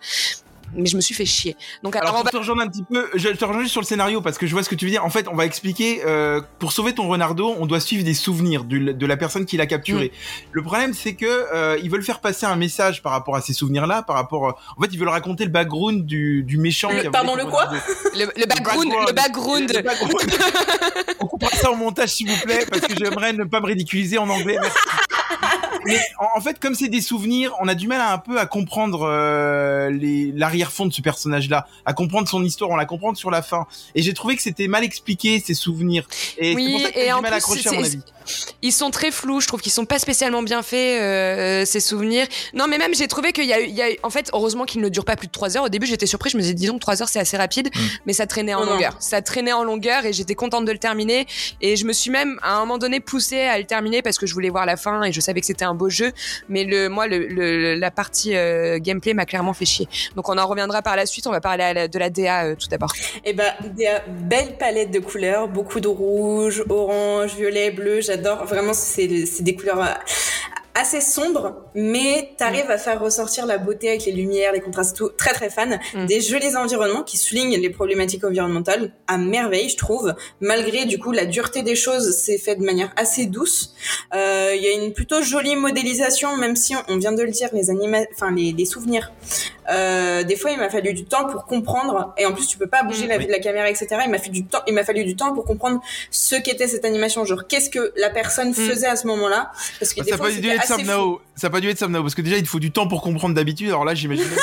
Mais je me suis fait chier. Donc, alors, on pour va- te rejoindre un petit peu, je te rejoins juste sur le scénario parce que je vois ce que tu veux dire. En fait, on va expliquer, euh, pour sauver ton renardo, on doit suivre des souvenirs du- de la personne qui l'a capturé. Mm. Le problème, c'est que euh, ils veulent faire passer un message par rapport à ces souvenirs-là, par rapport, euh, en fait, ils veulent raconter le background du, du méchant. Le- qui a pardon, le quoi le, le background, le background. Le background. on coupera ça au montage, s'il vous plaît, parce que j'aimerais ne pas me ridiculiser en anglais. Merci. Mais en, en fait, comme c'est des souvenirs, on a du mal à un peu à comprendre euh, l'arrière-fond de ce personnage-là, à comprendre son histoire, on la comprend sur la fin. Et j'ai trouvé que c'était mal expliqué ces souvenirs. Et Oui, c'est pour ça que j'ai du mal à accrocher à mon avis. Ils sont très flous, je trouve qu'ils sont pas spécialement bien faits, euh, ces souvenirs. Non, mais même, j'ai trouvé qu'il y a eu, il y a eu- en fait, heureusement qu'ils ne durent pas plus de 3 heures. Au début, j'étais surprise, je me disais, disons, 3 heures, c'est assez rapide, Mm. mais ça traînait en non. longueur. Ça traînait en longueur et j'étais contente de le terminer. Et je me suis même, à un moment donné, poussée à le terminer parce que je voulais voir la fin et je savais que c'était un beau jeu. Mais le, moi, le, le- la partie euh, gameplay m'a clairement fait chier. Donc, on en reviendra par la suite. On va parler la- de la DA euh, tout d'abord. Et ben, des euh, belles palettes de couleurs, beaucoup de rouge, orange, violet, bleu, j'adore. Vraiment, c'est c'est des couleurs euh, assez sombre, mais t'arrives à faire ressortir la beauté avec les lumières, les contrastes, tout. Très très fan. Mm. Des jolis environnements qui soulignent les problématiques environnementales à merveille, je trouve. Malgré du coup la dureté des choses, c'est fait de manière assez douce. Euh, Il y a une plutôt jolie modélisation, même si on, vient de le dire, les anima, enfin les, les souvenirs. Euh, des fois, il m'a fallu du temps pour comprendre. Et en plus, tu peux pas bouger Mm, la vue de la caméra, etc. Il m'a fallu du temps. Il m'a fallu du temps pour comprendre ce qu'était cette animation. Genre, qu'est-ce que la personne faisait à ce moment-là? Parce que Bah, des fois, être fou. Nao. Ça n'a pas dû être Sam Nao, parce que déjà, il te faut du temps pour comprendre d'habitude. Alors là, j'imagine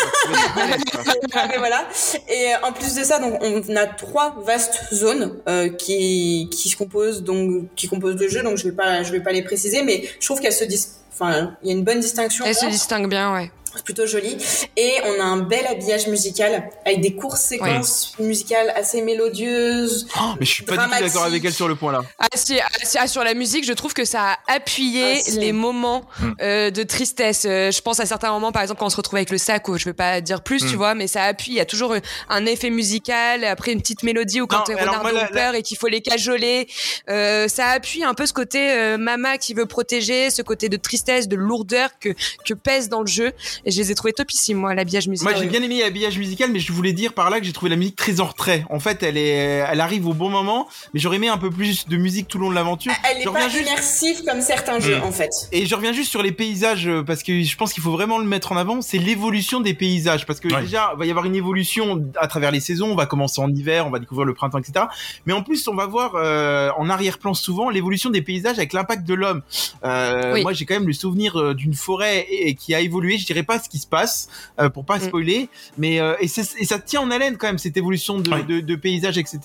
mais voilà. Et euh, en plus de ça, donc on a trois vastes zones euh, qui qui se composent donc qui composent le jeu. Donc je vais pas je vais pas les préciser, mais je trouve qu'elles se dis enfin il y a une bonne distinction. Elle se entre. distingue bien, ouais. Plutôt joli. Et on a un bel habillage musical avec des courtes séquences musicales assez mélodieuses. Oh, mais je suis pas du tout d'accord avec elle sur le point là. Ah, si, ah, si, ah, sur la musique, je trouve que ça a appuyé Ah, si. les moments Mm. euh, de tristesse. Euh, je pense à certains moments, par exemple, quand on se retrouve avec le sac, où je vais pas dire plus, Mm. tu vois, mais ça appuie. Il y a toujours euh, un effet musical, après une petite mélodie ou quand Non, Ronaldo moi, la- a peur et qu'il faut les cajoler. Euh, ça appuie un peu ce côté euh, mama qui veut protéger, ce côté de tristesse, de lourdeur que, que pèse dans le jeu. Et je les ai trouvés topissimes, moi, l'habillage musical. Moi, j'ai bien aimé l'habillage musical, mais je voulais dire par là que j'ai trouvé la musique très en retrait. En fait, elle est, elle arrive au bon moment, mais j'aurais aimé un peu plus de musique tout le long de l'aventure. Elle est Je pas juste- immersive comme certains jeux Mm. en fait. Et je reviens juste sur les paysages euh, parce que je pense qu'il faut vraiment le mettre en avant. C'est l'évolution des paysages parce que Ouais. déjà il va y avoir une évolution à travers les saisons. On va commencer en hiver, on va découvrir le printemps, etc. Mais en plus, on va voir euh, en arrière-plan souvent l'évolution des paysages avec l'impact de l'homme. Euh, Oui. Moi, j'ai quand même le souvenir d'une forêt et, et qui a évolué. Je dirais pas ce qui se passe euh, pour pas Mm. spoiler, mais euh, et, ça tient en haleine quand même cette évolution de, Ouais. de, de paysages, etc.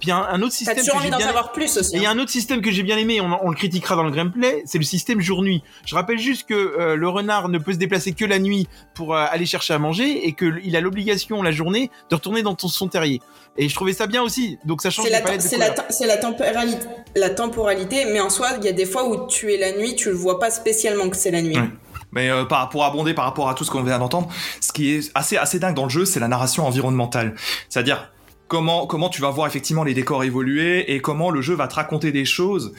Puis un, un autre T'as système toujours que envie j'ai d'en bien savoir plus aussi. et il y a hein. un autre système que j'ai bien aimé, on, on le critiquera dans le gameplay, c'est le système jour-nuit. Je rappelle juste que euh, le renard ne peut se déplacer que la nuit pour euh, aller chercher à manger et qu'il a l'obligation la journée de retourner dans ton- son terrier. Et je trouvais ça bien aussi, donc ça change C'est la, la, couleurs. c'est la temporalité, la temporalité, mais en soi, il y a des fois où tu es la nuit, tu le vois pas spécialement que c'est la nuit. Ouais. Mais euh, pour abonder par rapport à tout ce qu'on vient d'entendre, ce qui est assez, assez dingue dans le jeu, c'est la narration environnementale. C'est-à-dire comment, comment tu vas voir effectivement les décors évoluer et comment le jeu va te raconter des choses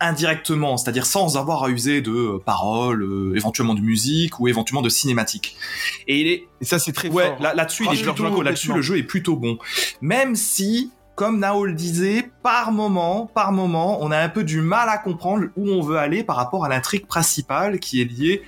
indirectement, c'est-à-dire sans avoir à user de euh, paroles, euh, éventuellement de musique ou éventuellement de cinématique. Et il est, Et ça c'est très ouais, fort. là, là-dessus, il est Franchement, plutôt, là-dessus, le jeu est plutôt bon. Même si, comme Nao le disait, par moment, par moment, on a un peu du mal à comprendre où on veut aller par rapport à l'intrigue principale qui est liée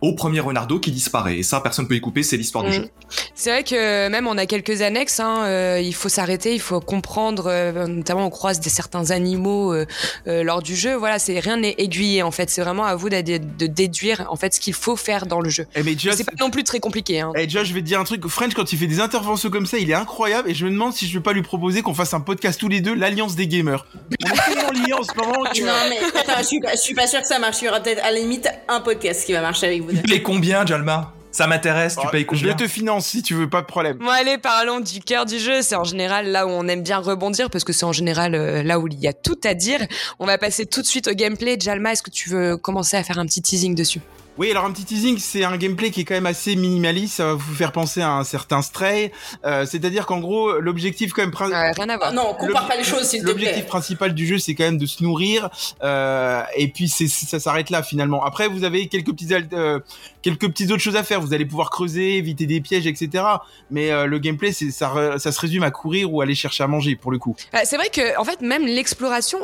au premier Renardo qui disparaît. Et ça, personne peut y couper, c'est l'histoire du Mm. jeu. C'est vrai que même on a quelques annexes, hein, euh, il faut s'arrêter, il faut comprendre, euh, notamment on croise des certains animaux euh, euh, lors du jeu. Voilà, c'est rien n'est aiguillé en fait. C'est vraiment à vous de, de déduire en fait ce qu'il faut faire dans le jeu. Eh, mais C'est pas non plus très compliqué. Hein. Eh, déjà, je vais te dire un truc. French, quand il fait des interventions comme ça, il est incroyable. Et je me demande si je vais pas lui proposer qu'on fasse un podcast tous les deux, l'Alliance des gamers. On est tellement liés en ce moment que... Non, mais attends, je suis, pas, je suis pas sûre que ça marche. Il y aura peut-être à la limite un podcast qui va marcher avec vous Payes combien, Jalma? Ça m'intéresse, tu Oh, payes je combien te finance si tu veux, pas de problème. Bon allez, parlons du cœur du jeu. C'est en général là où on aime bien rebondir parce que c'est en général euh, là où il y a tout à dire. On va passer tout de suite au gameplay. Jalma, est-ce que tu veux commencer à faire un petit teasing dessus? Oui, alors un petit teasing, c'est un gameplay qui est quand même assez minimaliste. Ça va vous faire penser à un certain Stray. Euh, C'est-à-dire qu'en gros, l'objectif quand même... Euh, Rien à voir. Ah non, compare pas les choses, s'il te L'objectif plaît. principal du jeu, c'est quand même de se nourrir, euh, et puis c'est ça s'arrête là finalement. Après, vous avez quelques petites euh, quelques petites autres choses à faire. Vous allez pouvoir creuser, éviter des pièges, etc. Mais euh, le gameplay, c'est ça, ça se résume à courir ou aller chercher à manger pour le coup. Euh, c'est vrai que en fait même l'exploration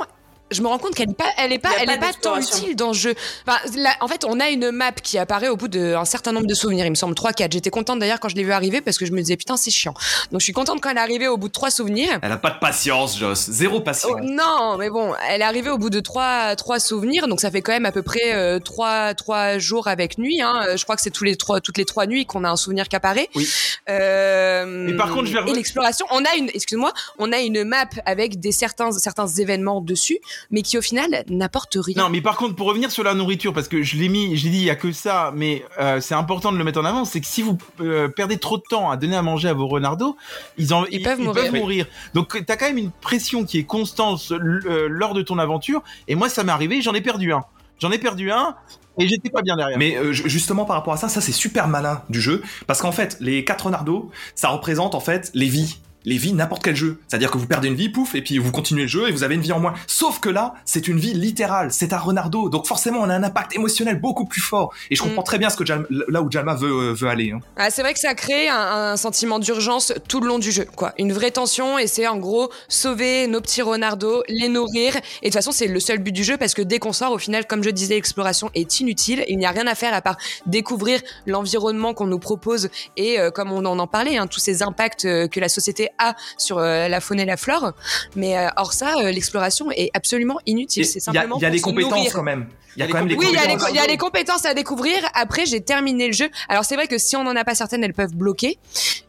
je me rends compte qu'elle est pas, elle est pas, elle pas est pas tant utile dans le jeu. Enfin, là, en fait, on a une map qui apparaît au bout d'un certain nombre de souvenirs. Il me semble 3-4. J'étais contente d'ailleurs quand je l'ai vu arriver parce que je me disais putain c'est chiant. Donc je suis contente quand elle est arrivée au bout de trois souvenirs. Elle a pas de patience, Joss. Zéro patience. Oh, non, mais bon, elle est arrivée au bout de trois, trois souvenirs, donc ça fait quand même à peu près euh, trois, trois jours avec nuit. Hein. Euh, Je crois que c'est tous les trois, toutes les trois nuits qu'on a un souvenir qui apparaît. Oui. Euh, Mais par contre, je vais et l'exploration, on a une, excuse-moi, on a une map avec des certains, certains événements dessus, mais qui au final n'apportent rien. Non, mais par contre, pour revenir sur la nourriture, parce que je l'ai mis, j'ai dit il y a que ça, mais euh, c'est important de le mettre en avant, c'est que si vous euh, perdez trop de temps à donner à manger à vos renardos, ils, en, Ils peuvent mourir. mourir. Donc t'as quand même une pression qui est constante euh, lors de ton aventure. Et moi, ça m'est arrivé, j'en ai perdu un. J'en ai perdu un. Et j'étais pas bien derrière. Mais euh, ju- justement par rapport à ça, ça c'est super malin du jeu parce qu'en fait les quatre renardos, ça représente en fait les vies les vies n'importe quel jeu. C'est-à-dire que vous perdez une vie, pouf, et puis vous continuez le jeu et vous avez une vie en moins. Sauf que là, c'est une vie littérale, c'est un Renardo, donc forcément on a un impact émotionnel beaucoup plus fort. Et je Mm. comprends très bien ce que là où Jalma veut, euh, veut aller. hein. Ah, c'est vrai que ça crée un, un sentiment d'urgence tout le long du jeu, quoi. Une vraie tension et c'est en gros sauver nos petits renardos, les nourrir. Et de toute façon, c'est le seul but du jeu parce que dès qu'on sort, au final, comme je disais, l'exploration est inutile. Il n'y a rien à faire à part découvrir l'environnement qu'on nous propose et euh, comme on en en parlait, hein, tous ces impacts euh, que la société a sur euh, la faune et la flore. Mais euh, hors ça, euh, l'exploration est absolument inutile. C'est Il y a, simplement il y a les se compétences nourrir. quand même. Il y a quand même les Oui, il y, a les, compétences. il y a les compétences à découvrir. Après, j'ai terminé le jeu. Alors, c'est vrai que si on n'en a pas certaines, elles peuvent bloquer.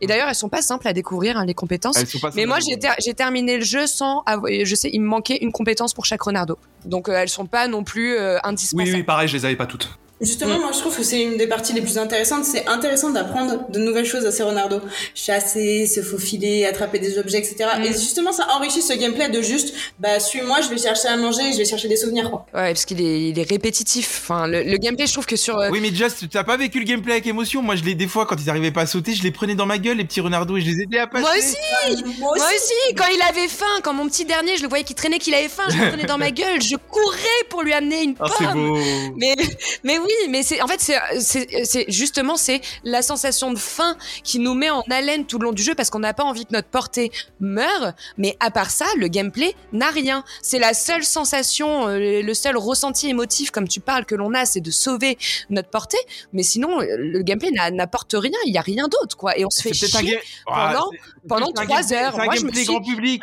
Et d'ailleurs, elles sont pas simples à découvrir, hein, les compétences. Elles sont pas Mais moi, j'ai ter- j'ai terminé le jeu sans. avoir- Je sais, il me manquait une compétence pour chaque renardo. Donc, euh, elles sont pas non plus euh, Oui, indispensables. oui, pareil, je les avais pas toutes. Justement, Mm. moi je trouve que c'est une des parties les plus intéressantes. C'est intéressant d'apprendre de nouvelles choses à ces renardos. Chasser, se faufiler, attraper des objets, etc. Mm. Et justement, ça enrichit ce gameplay de juste, bah, suis-moi, je vais chercher à manger, je vais chercher des souvenirs, quoi. Ouais, parce qu'il est, il est répétitif. Enfin, le, le gameplay, je trouve que sur. euh, Oui, mais Just, t'as pas vécu le gameplay avec émotion. Moi, je l'ai des fois quand ils arrivaient pas à sauter, je les prenais dans ma gueule, les petits renardos, et je les aidais à passer. Moi aussi, Moi aussi. moi aussi. Quand il avait faim, quand mon petit dernier, je le voyais qui traînait, qu'il avait faim, je le prenais dans ma gueule, je courais pour lui amener une Ah, pomme. beau. Mais, mais oui, mais c'est en fait c'est justement c'est la sensation de faim qui nous met en haleine tout le long du jeu parce qu'on n'a pas envie que notre portée meure. Mais à part ça, le gameplay n'a rien. C'est la seule sensation, euh, le seul ressenti émotif comme tu parles que l'on a, c'est de sauver notre portée. Mais sinon, euh, le gameplay n'a- n'apporte rien. Il y a rien d'autre quoi. Et on se fait un chier Ah, pendant- pendant trois heures. Moi, je me suis-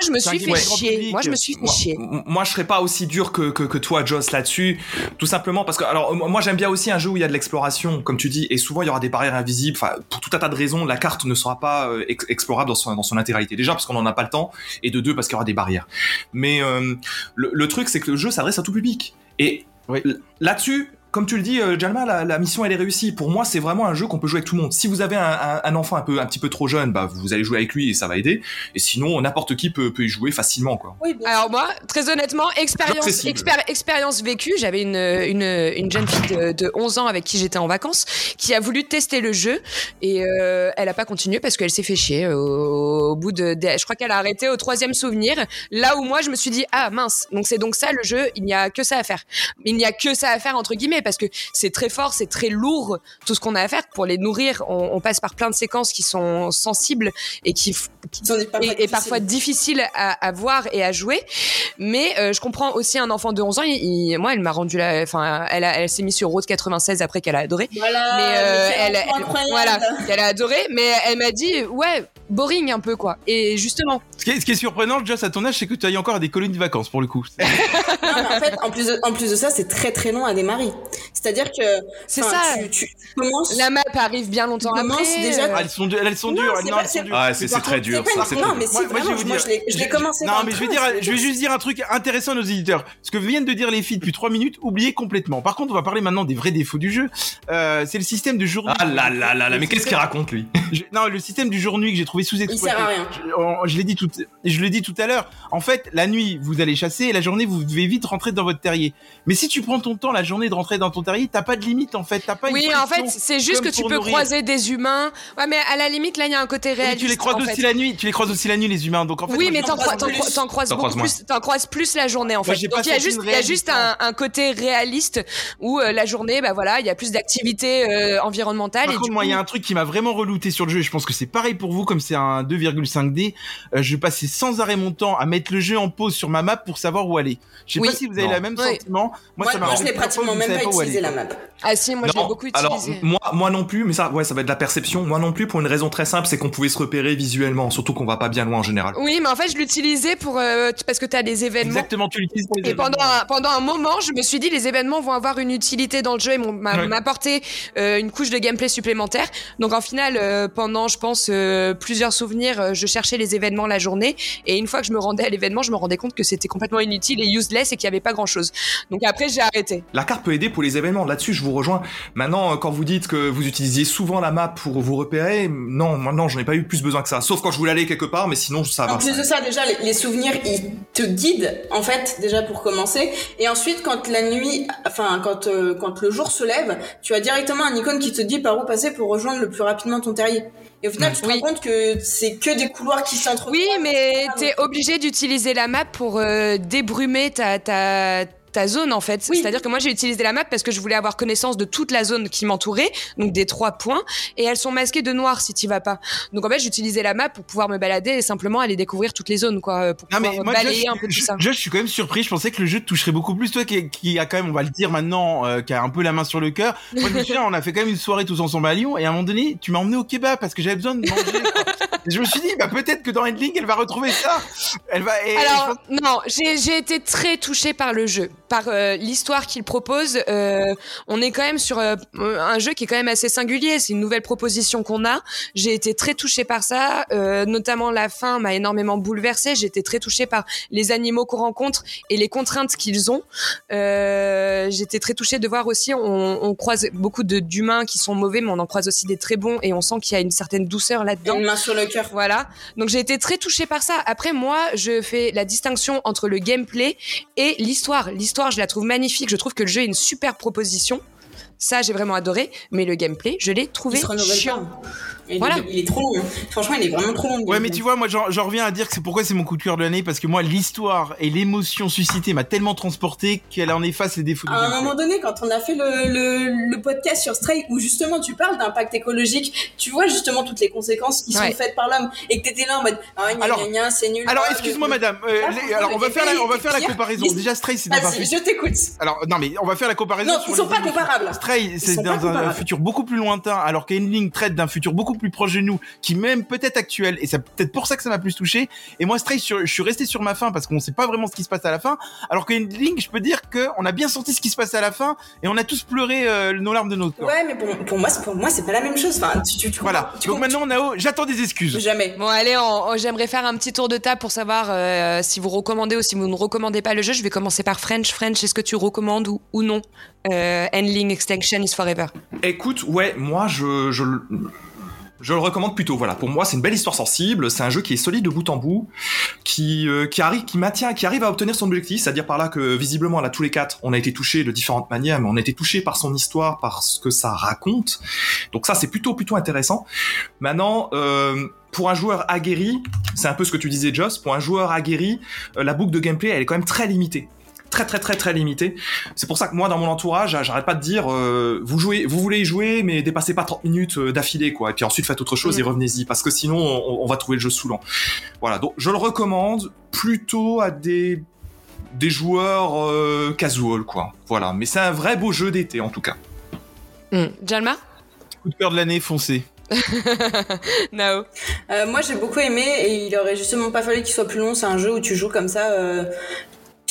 je me suis fait chier. Moi, je me suis fait Moi, chier. m- moi, je serais pas aussi dur que, que, que toi, Joss, là-dessus. Tout simplement parce que, alors, moi, j'aime bien aussi un jeu où il y a de l'exploration, comme tu dis, et souvent, il y aura des barrières invisibles. Enfin, pour tout un tas de raisons, la carte ne sera pas euh, ex- explorable dans son, dans son intégralité. Déjà, parce qu'on en a pas le temps, et de deux, parce qu'il y aura des barrières. Mais euh, le, le truc, c'est que le jeu s'adresse à tout public. Et Oui. là-dessus, comme tu le dis, euh, Jalma, la, la mission elle est réussie. Pour moi, c'est vraiment un jeu qu'on peut jouer avec tout le monde. Si vous avez un, un- un enfant un peu, un petit peu trop jeune, bah vous allez jouer avec lui et ça va aider. Et sinon, n'importe qui peut, peut y jouer facilement, quoi. Oui, Alors moi, très honnêtement, expérience, vécue. J'avais une, une, une jeune fille de, de 11 ans avec qui j'étais en vacances, qui a voulu tester le jeu et euh, elle a pas continué parce qu'elle s'est fait chier au, au bout de, de- je crois qu'elle a arrêté au troisième souvenir. Là où moi je me suis dit ah mince, donc c'est donc ça le jeu, il n'y a que ça à faire. Il n'y a que ça à faire entre guillemets parce que c'est très fort, c'est très lourd tout ce qu'on a à faire pour les nourrir. On, on passe par plein de séquences qui sont sensibles et qui, sont papas et, et difficiles. parfois difficile à, à voir et à jouer. Mais euh, je comprends aussi un enfant de 11 ans. il- il- moi, elle m'a rendu la. Enfin, elle, a- elle s'est mise sur Route 96 après qu'elle a adoré. Voilà, mais euh, mais elle, elle- voilà, qu'elle a adoré. Mais elle m'a dit, ouais, boring un peu quoi. Et justement, Ce qui est, ce qui est surprenant, Just, à ton âge, c'est que tu ailles encore à des colonies de vacances, pour le coup. Non, mais en fait, en plus de, en plus de ça, c'est très très long à démarrer. C'est-à-dire que c'est ça. Tu, tu commences. La map arrive bien longtemps après. déjà- Ah, elles sont dures, elles sont dures. Ah, c'est très dur. ça, non, mais si, Moi- vraiment, je vais vous moi, dire- je l'ai- je l'ai commencé Non, mais je vais dire, je vais juste dire un truc intéressant à nos éditeurs. Ce que viennent de dire les filles depuis 3 minutes, oubliez complètement. Par contre, on va parler maintenant des vrais défauts du jeu. Euh, c'est le système de jour. Ah là là là là, mais qu'est-ce qu'il raconte lui? Non, le système du jour-nuit que j'ai trouvé sous-exploité. Il sert à rien. Je, l'ai dit tout, je l'ai dit tout à l'heure. En fait, la nuit, vous allez chasser et la journée, vous devez vite rentrer dans votre terrier. Mais si tu prends ton temps la journée de rentrer dans ton terrier, t'as pas de limite en fait. T'as pas une Oui, en fait, c'est juste que tu peux nourrir. croiser des humains. Ouais, mais à la limite, là, il y a un côté réaliste. tu les croises aussi fait. la nuit. Tu les croises aussi la nuit, les humains. Donc en fait, oui, moi, mais t'en croises croises, croises- beaucoup plus, t'en croises plus la journée en fait. Donc il y a juste, une il y a réelle juste un, un côté réaliste où euh, la journée, bah voilà, il y a plus d'activités euh, environnementales Par et contre, du moi, coup, il y a un truc qui m'a vraiment relouté sur le jeu, et je pense que c'est pareil pour vous, comme c'est un 2,5D, euh, je passais sans arrêt mon temps à mettre le jeu en pause sur ma map pour savoir où aller. Je sais Oui. pas si vous avez le même Oui. sentiment. Moi, Moi, ça m'a moi, je l'ai pratiquement même pas utilisé la map. ah si, moi je l'ai Non, beaucoup alors utilisé. moi, moi non plus, mais ça, ouais, ça va être de la perception. Moi non plus, pour une raison très simple, c'est qu'on pouvait se repérer visuellement, surtout qu'on va pas bien loin en général. Oui, mais en fait, je l'utilisais pour euh, parce que t'as des événements. Exactement, tu l'utilises pour les Et pendant événements. un, pendant un moment, je me suis dit les événements vont avoir une utilité dans le jeu et m'apporter euh, une couche de gameplay supplémentaire. Donc en final, euh, pendant je pense euh, plusieurs souvenirs, euh, je cherchais les événements la journée et une fois que je me rendais à l'événement, je me rendais compte que c'était complètement inutile et useless et qu'il y avait pas grand chose. Donc après j'ai arrêté. La carte peut aider pour les événements. là-dessus, je vous rejoins. Maintenant, euh, quand vous dites que vous utilisiez souvent la map pour vous repérer, non, maintenant, j'en ai pas eu plus besoin que ça. Sauf quand je voulais aller quelque part, mais sinon, ça va. En plus de ça, déjà, les, les souvenirs, ils te guident, en fait, déjà pour commencer. Et ensuite, quand la nuit, enfin, quand, euh, quand le jour se lève, tu as directement un icône qui te dit par où passer pour rejoindre le plus rapidement ton terrier. Et au final, tu te Oui. rends compte que c'est que des couloirs qui s'entrecroisent. Oui, mais t'es obligé d'utiliser la map pour euh, débrumer ta, ta, ta zone en fait. Oui. C'est-à-dire que moi j'ai utilisé la map parce que je voulais avoir connaissance de toute la zone qui m'entourait, donc des trois points, et elles sont masquées de noir si t'y vas pas. Donc en fait j'utilisais la map pour pouvoir me balader et simplement aller découvrir toutes les zones quoi, euh, pour Non pouvoir mais moi, balayer Josh, un peu tout je, ça. Josh, je suis quand même surpris. Je pensais que le jeu te toucherait beaucoup plus. Toi qui, qui a quand même, on va le dire maintenant, euh, qui a un peu la main sur le cœur. Moi, je me souviens, on a fait quand même une soirée tous ensemble à Lyon, et à un moment donné, tu m'as emmené au kebab parce que j'avais besoin de manger. Je me suis dit, bah peut-être que dans Endling, elle va retrouver ça. Elle va. Et, Alors non, j'ai j'ai été très touchée par le jeu, par euh, l'histoire qu'il propose. Euh, on est quand même sur euh, un jeu qui est quand même assez singulier. C'est une nouvelle proposition qu'on a. J'ai été très touchée par ça, euh, notamment la fin m'a énormément bouleversée. J'ai été très touchée par les animaux qu'on rencontre et les contraintes qu'ils ont. Euh, J'étais très touchée de voir aussi, on, on croise beaucoup de- d'humains qui sont mauvais, mais on en croise aussi des très bons et on sent qu'il y a une certaine douceur là-dedans. Une main sur le cœur. Voilà. Donc j'ai été très touchée par ça. Après moi, je fais la distinction entre le gameplay et l'histoire. L'histoire, je la trouve magnifique. Je trouve que le jeu est une super proposition. Ça, j'ai vraiment adoré. Mais le gameplay, je l'ai trouvé chiant. pas. Il, Voilà. est, il est trop long. hein. Franchement, il est vraiment trop long. Ouais, mais tu vois, moi, j'en reviens à dire que c'est pourquoi c'est mon coup de cœur de l'année, parce que moi, l'histoire et l'émotion suscitée m'a tellement transporté qu'elle en efface les défauts. de À un moment donné, quand on a fait le, le, le podcast sur Stray, où justement tu parles d'impact écologique, tu vois justement toutes les conséquences qui Ouais. sont faites par l'homme, et que t'étais là en mode, ah, gna, Alors- gna, gna, c'est nul. Alors, excuse-moi, madame. euh, Là, les- franchement, alors, on va faire la, on va faire la comparaison. Déjà, Stray, c'est dans un Vas-y, futur. je t'écoute. Alors, non, mais on va faire la comparaison. Non, ils sont pas comparables. Stray, c'est dans un futur beaucoup plus lointain, alors qu'Endling traite d'un futur beaucoup plus proche de nous, qui même peut-être actuel, et c'est peut-être pour ça que ça m'a plus touché. Et moi, Stray, sur- je suis resté sur ma fin parce qu'on sait pas vraiment ce qui se passe à la fin, alors qu'Endling, je peux dire qu'on a bien senti ce qui se passe à la fin, et on a tous pleuré euh, nos larmes de notre corps. Ouais, mais pour, pour moi, c'est- pour moi, c'est pas la même chose. Enfin, tu, tu, tu Voilà. tu Donc maintenant, Nao, j'attends des excuses. Jamais. Bon, allez, on- on- j'aimerais faire un petit tour de table pour savoir euh, si vous recommandez ou si vous ne recommandez pas le jeu. Je vais commencer par French. French, est-ce que tu recommandes ou, ou non euh, Endling Extinction is Forever? Écoute, ouais, moi je, je le recommande plutôt. Voilà, pour moi c'est une belle histoire sensible. C'est un jeu qui est solide de bout en bout, qui euh, qui arrive, qui maintient, qui arrive à obtenir son objectif. C'est-à-dire par là que visiblement là tous les quatre, on a été touchés de différentes manières, mais on a été touchés par son histoire, par ce que ça raconte. Donc ça c'est plutôt plutôt intéressant. Maintenant. Euh, pour un joueur aguerri, c'est un peu ce que tu disais, Joss. Pour un joueur aguerri, euh, la boucle de gameplay, elle est quand même très limitée très très très très limitée. C'est pour ça que moi dans mon entourage, j'arrête pas de dire euh, vous jouez, vous voulez y jouer, mais dépassez pas 30 minutes euh, d'affilée quoi. Et puis ensuite faites autre chose et revenez-y parce que sinon on, on va trouver le jeu saoulant. Voilà, donc je le recommande plutôt à des des joueurs euh, casual quoi. Voilà, mais c'est un vrai beau jeu d'été en tout cas. Hmm. Jalma? Coup de cœur de l'année, foncé. Nao Euh, moi, j'ai beaucoup aimé et il aurait justement pas fallu qu'il soit plus long. C'est un jeu où tu joues comme ça.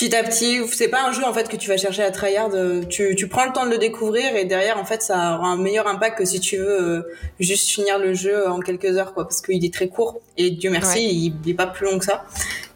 Petit à petit, c'est pas un jeu en fait que tu vas chercher à tryhard. euh, Tu, tu prends le temps de le découvrir et derrière en fait ça aura un meilleur impact que si tu veux euh, juste finir le jeu en quelques heures quoi, parce qu'il est très court et Dieu merci Ouais. il, il est pas plus long que ça.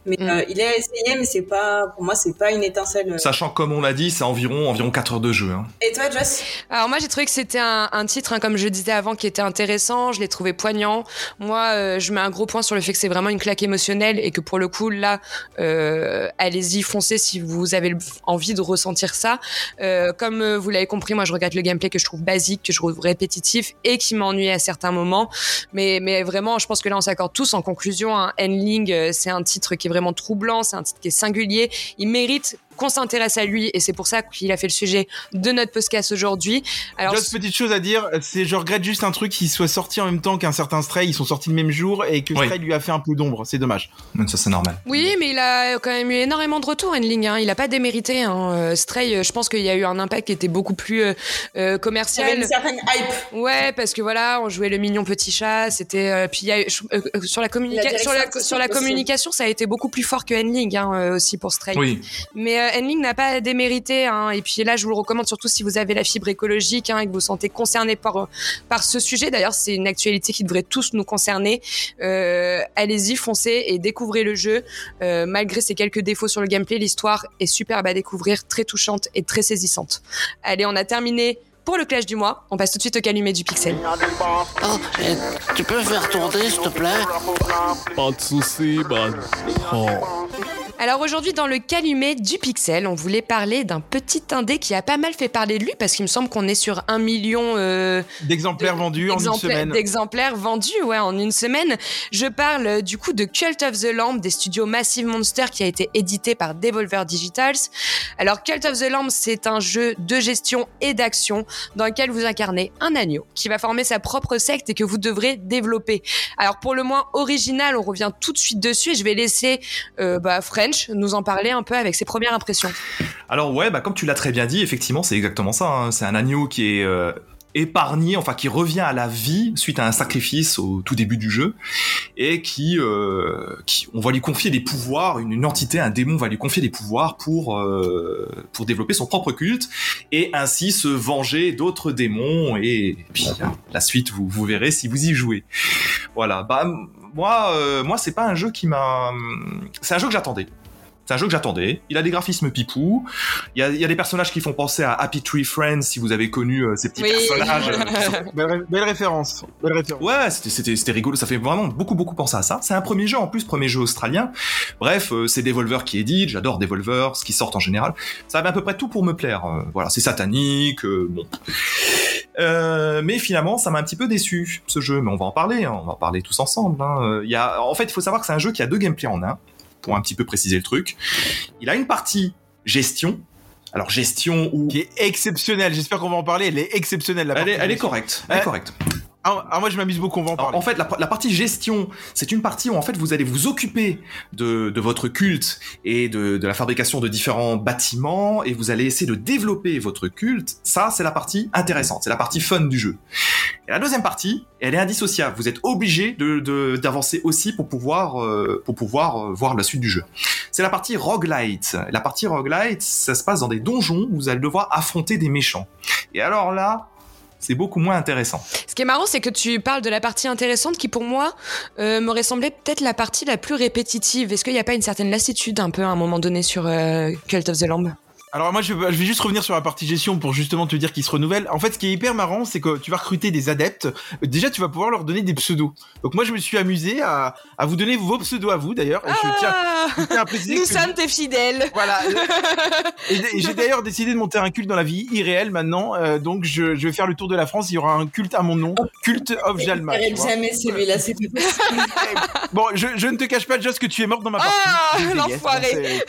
Mais Mm. euh, il est essayé mais c'est pas pour moi c'est pas une étincelle. Sachant que, comme on l'a dit, c'est environ environ 4 heures de jeu. Hein. Et toi Joss? Alors moi j'ai trouvé que c'était un, un titre, hein, comme je disais avant, qui était intéressant. Je l'ai trouvé poignant. Moi, euh, je mets un gros point sur le fait que c'est vraiment une claque émotionnelle et que pour le coup là, euh, allez-y, foncez si vous avez envie de ressentir ça. Euh, comme euh, vous l'avez compris, moi je regarde le gameplay que je trouve basique, que je trouve répétitif et qui m'ennuie à certains moments. Mais mais vraiment, je pense que là on s'accorde tous en conclusion. Hein, Endling, euh, c'est un titre qui est vraiment troublant, c'est un titre qui est singulier. Il mérite qu'on s'intéresse à lui et c'est pour ça qu'il a fait le sujet de notre podcast aujourd'hui. Alors Juste petite chose à dire, c'est je regrette juste un truc qui soit sorti en même temps qu'un certain Stray, ils sont sortis le même jour et que Oui. Stray lui a fait un peu d'ombre, c'est dommage. Mais ça c'est normal. Oui, mais il a quand même eu énormément de retours, Endling. Hein. Il a pas démérité. Hein. Euh, Stray, euh, je pense qu'il y a eu un impact qui était beaucoup plus euh, euh, Il y avait commercial. une certaine hype. Ouais, parce que voilà, on jouait le mignon petit chat. C'était euh, puis il y a eu- je- euh, sur la La communication, direction sur la artistique sur la aussi. communication, ça a été beaucoup plus fort que Endling hein, aussi pour Stray. Oui. Mais euh, Endling n'a pas démérité. Hein, et puis là, je vous le recommande surtout si vous avez la fibre écologique hein, et que vous vous sentez concerné par, par ce sujet. D'ailleurs, c'est une actualité qui devrait tous nous concerner. Euh, Allez-y, foncez et découvrez le jeu. Euh, malgré ses quelques défauts sur le gameplay, l'histoire est superbe à découvrir, très touchante et très saisissante. Allez, on a terminé pour le clash du mois. On passe tout de suite au calumet du pixel. Oh, et tu peux faire tourner, s'il te plaît? Pas de soucis, bah. Oh. Alors aujourd'hui, dans le calumet du pixel, on voulait parler d'un petit indé qui a pas mal fait parler de lui parce qu'il me semble qu'on est sur un million euh, D'exemplaires vendus en une semaine. D'exemplaires vendus, ouais, en une semaine. Je parle euh, du coup de Cult of the Lamb des studios Massive Monster qui a été édité par Devolver Digitals. Alors Cult of the Lamb, c'est un jeu de gestion et d'action dans lequel vous incarnez un agneau qui va former sa propre secte et que vous devrez développer. Alors pour le moins original, on revient tout de suite dessus et je vais laisser euh, bah, Nous en parler un peu avec ses premières impressions. Alors ouais, bah comme tu l'as très bien dit, effectivement, c'est exactement ça. hein. C'est un agneau qui est euh, épargné, enfin qui revient à la vie suite à un sacrifice au tout début du jeu, et qui, euh, on va lui confier des pouvoirs, une, entité, un démon va lui confier des pouvoirs pour euh, pour développer son propre culte et ainsi se venger d'autres démons. Et, puis la suite, vous verrez si vous y jouez. Voilà. Bah moi, euh, moi c'est pas un jeu qui m'a, c'est un jeu que j'attendais. C'est un jeu que j'attendais. Il a des graphismes pipou. Il y a, il y a des personnages qui font penser à Happy Tree Friends, si vous avez connu euh, ces petits Oui. personnages. euh, sont- Belle, ré- belle référence. Belle référence. Ouais, c'était, c'était, c'était rigolo. Ça fait vraiment beaucoup, beaucoup penser à ça. C'est un premier jeu en plus, premier jeu australien. Bref, euh, c'est Devolver qui édite. J'adore Devolver, ce qui sort en général. Ça avait à peu près tout pour me plaire. Euh, voilà, c'est satanique. euh, bon. Euh, mais finalement, ça m'a un petit peu déçu ce jeu. Mais on va en parler. hein, on va en parler tous ensemble. hein. Euh, Il y a, en fait, il faut savoir que c'est un jeu qui a deux gameplays en un. Pour un petit peu préciser le truc, il a une partie gestion. Alors gestion où Qui est exceptionnelle. J'espère qu'on va en parler. Elle est exceptionnelle. La elle est, elle est correcte. Elle est Euh, correcte. Ah, ah, moi, je m'amuse beaucoup. On va en Alors, parler. en fait, la, la partie gestion, c'est une partie où en fait vous allez vous occuper de, de votre culte et de, de la fabrication de différents bâtiments et vous allez essayer de développer votre culte. Ça, c'est la partie intéressante, c'est la partie fun du jeu. Et la deuxième partie, elle est indissociable. Vous êtes obligé de- d'avancer aussi pour pouvoir euh, pour pouvoir euh, voir la suite du jeu. C'est la partie roguelite. La partie roguelite, ça se passe dans des donjons où vous allez devoir affronter des méchants. Et alors là, c'est beaucoup moins intéressant. Ce qui est marrant, c'est que tu parles de la partie intéressante qui, pour moi, euh, m'aurait semblé peut-être la partie la plus répétitive. Est-ce qu'il n'y a pas une certaine lassitude un peu à un moment donné sur euh, Cult of the Lamb? Alors moi je vais, je vais juste revenir sur la partie gestion pour justement te dire qu'ils se renouvellent. En fait ce qui est hyper marrant c'est que tu vas recruter des adeptes. Déjà tu vas pouvoir leur donner des pseudos. Donc moi je me suis amusé à, à vous donner vos pseudos à vous d'ailleurs. Et je tiens, Ah je tiens à préciser Nous que- sommes tes fidèles Voilà. Et, et j'ai d'ailleurs décidé de monter un culte dans la vie irréelle maintenant. Euh, donc je, je vais faire le tour de la France. Il y aura un culte à mon nom, culte of Jalma. jamais celui-là, c'est possible. Bon, je, ne te cache pas, Joss, que tu es morte dans ma partie. Ah, yes, l'enfoiré.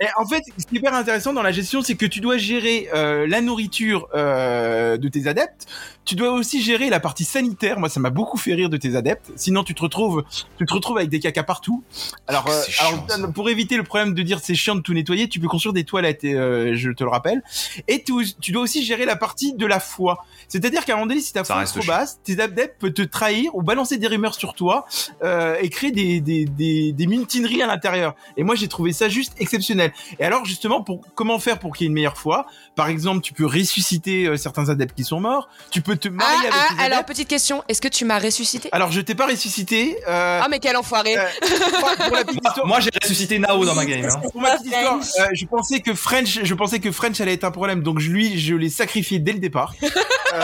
Et en fait, ce qui est hyper intéressant dans la gestion, c'est que tu dois gérer euh, la nourriture euh, de tes adeptes. Tu dois aussi gérer la partie sanitaire. Moi, ça m'a beaucoup fait rire de tes adeptes. Sinon, tu te retrouves, tu te retrouves avec des caca partout. Alors, euh, chiant, alors, pour éviter le problème de dire c'est chiant de tout nettoyer, tu peux construire des toilettes. Et, je te le rappelle. Et tu, tu dois aussi gérer la partie de la foi. C'est-à-dire qu'à un moment donné, si ta foi est trop basse, tes adeptes peuvent te trahir ou balancer des rumeurs sur toi et créer des, des, des, des mutineries à l'intérieur. Et moi, j'ai trouvé ça juste exceptionnel. Et alors, justement, pour comment faire pour qu'il y ait une meilleure foi Par exemple, tu peux ressusciter euh, certains adeptes qui sont morts. Tu peux te Ah, marier avec ah, tes alors adeptes. petite question, est-ce que tu m'as ressuscité? Alors, je t'ai pas ressuscité. Euh, Ah mais quel enfoiré euh, pour- pour la petite histoire- Moi, j'ai ressuscité Nao dans ma game. hein. pour ma petite histoire, French. euh, je pensais que French, je pensais que French allait être un problème, donc je lui, je l'ai sacrifié dès le départ.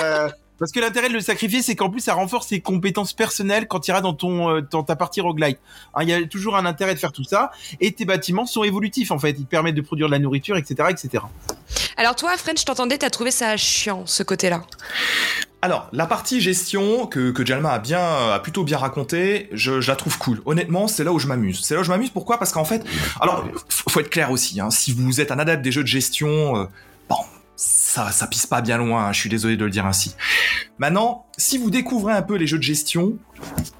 Parce que l'intérêt de le sacrifier, c'est qu'en plus, ça renforce ses compétences personnelles quand il ira dans ton, euh, dans ta partie roguelite. Hein, Il y a toujours un intérêt de faire tout ça, et tes bâtiments sont évolutifs en fait. Ils permettent de produire de la nourriture, etc., etc. Alors toi, French, je t'entendais, t'as trouvé ça chiant, ce côté-là. Alors, la partie gestion que, que Jalma a bien, a plutôt bien raconté, je, je la trouve cool. Honnêtement, c'est là où je m'amuse. C'est là où je m'amuse. Pourquoi? Parce qu'en fait, alors, faut, faut être clair aussi. Hein, si vous êtes un adepte des jeux de gestion, euh, ça, ça pisse pas bien loin. hein, je suis désolé de le dire ainsi. Maintenant, si vous découvrez un peu les jeux de gestion,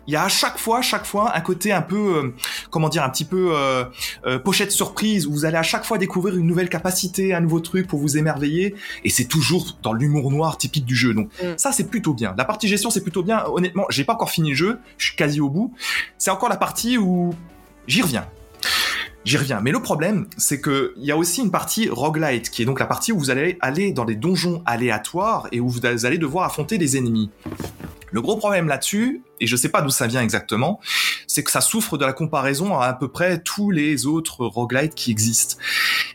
il y a à chaque fois, chaque fois, un côté un peu, euh, comment dire, un petit peu euh, euh, pochette surprise où vous allez à chaque fois découvrir une nouvelle capacité, un nouveau truc pour vous émerveiller. Et c'est toujours dans l'humour noir typique du jeu. Donc Mm. ça, c'est plutôt bien. La partie gestion, c'est plutôt bien. Honnêtement, j'ai pas encore fini le jeu. Je suis quasi au bout. C'est encore la partie où j'y reviens. J'y reviens. Mais le problème, c'est que il y a aussi une partie roguelite, qui est donc la partie où vous allez aller dans des donjons aléatoires et où vous allez devoir affronter des ennemis. Le gros problème là-dessus, et je sais pas d'où ça vient exactement, c'est que ça souffre de la comparaison à à peu près tous les autres roguelites qui existent.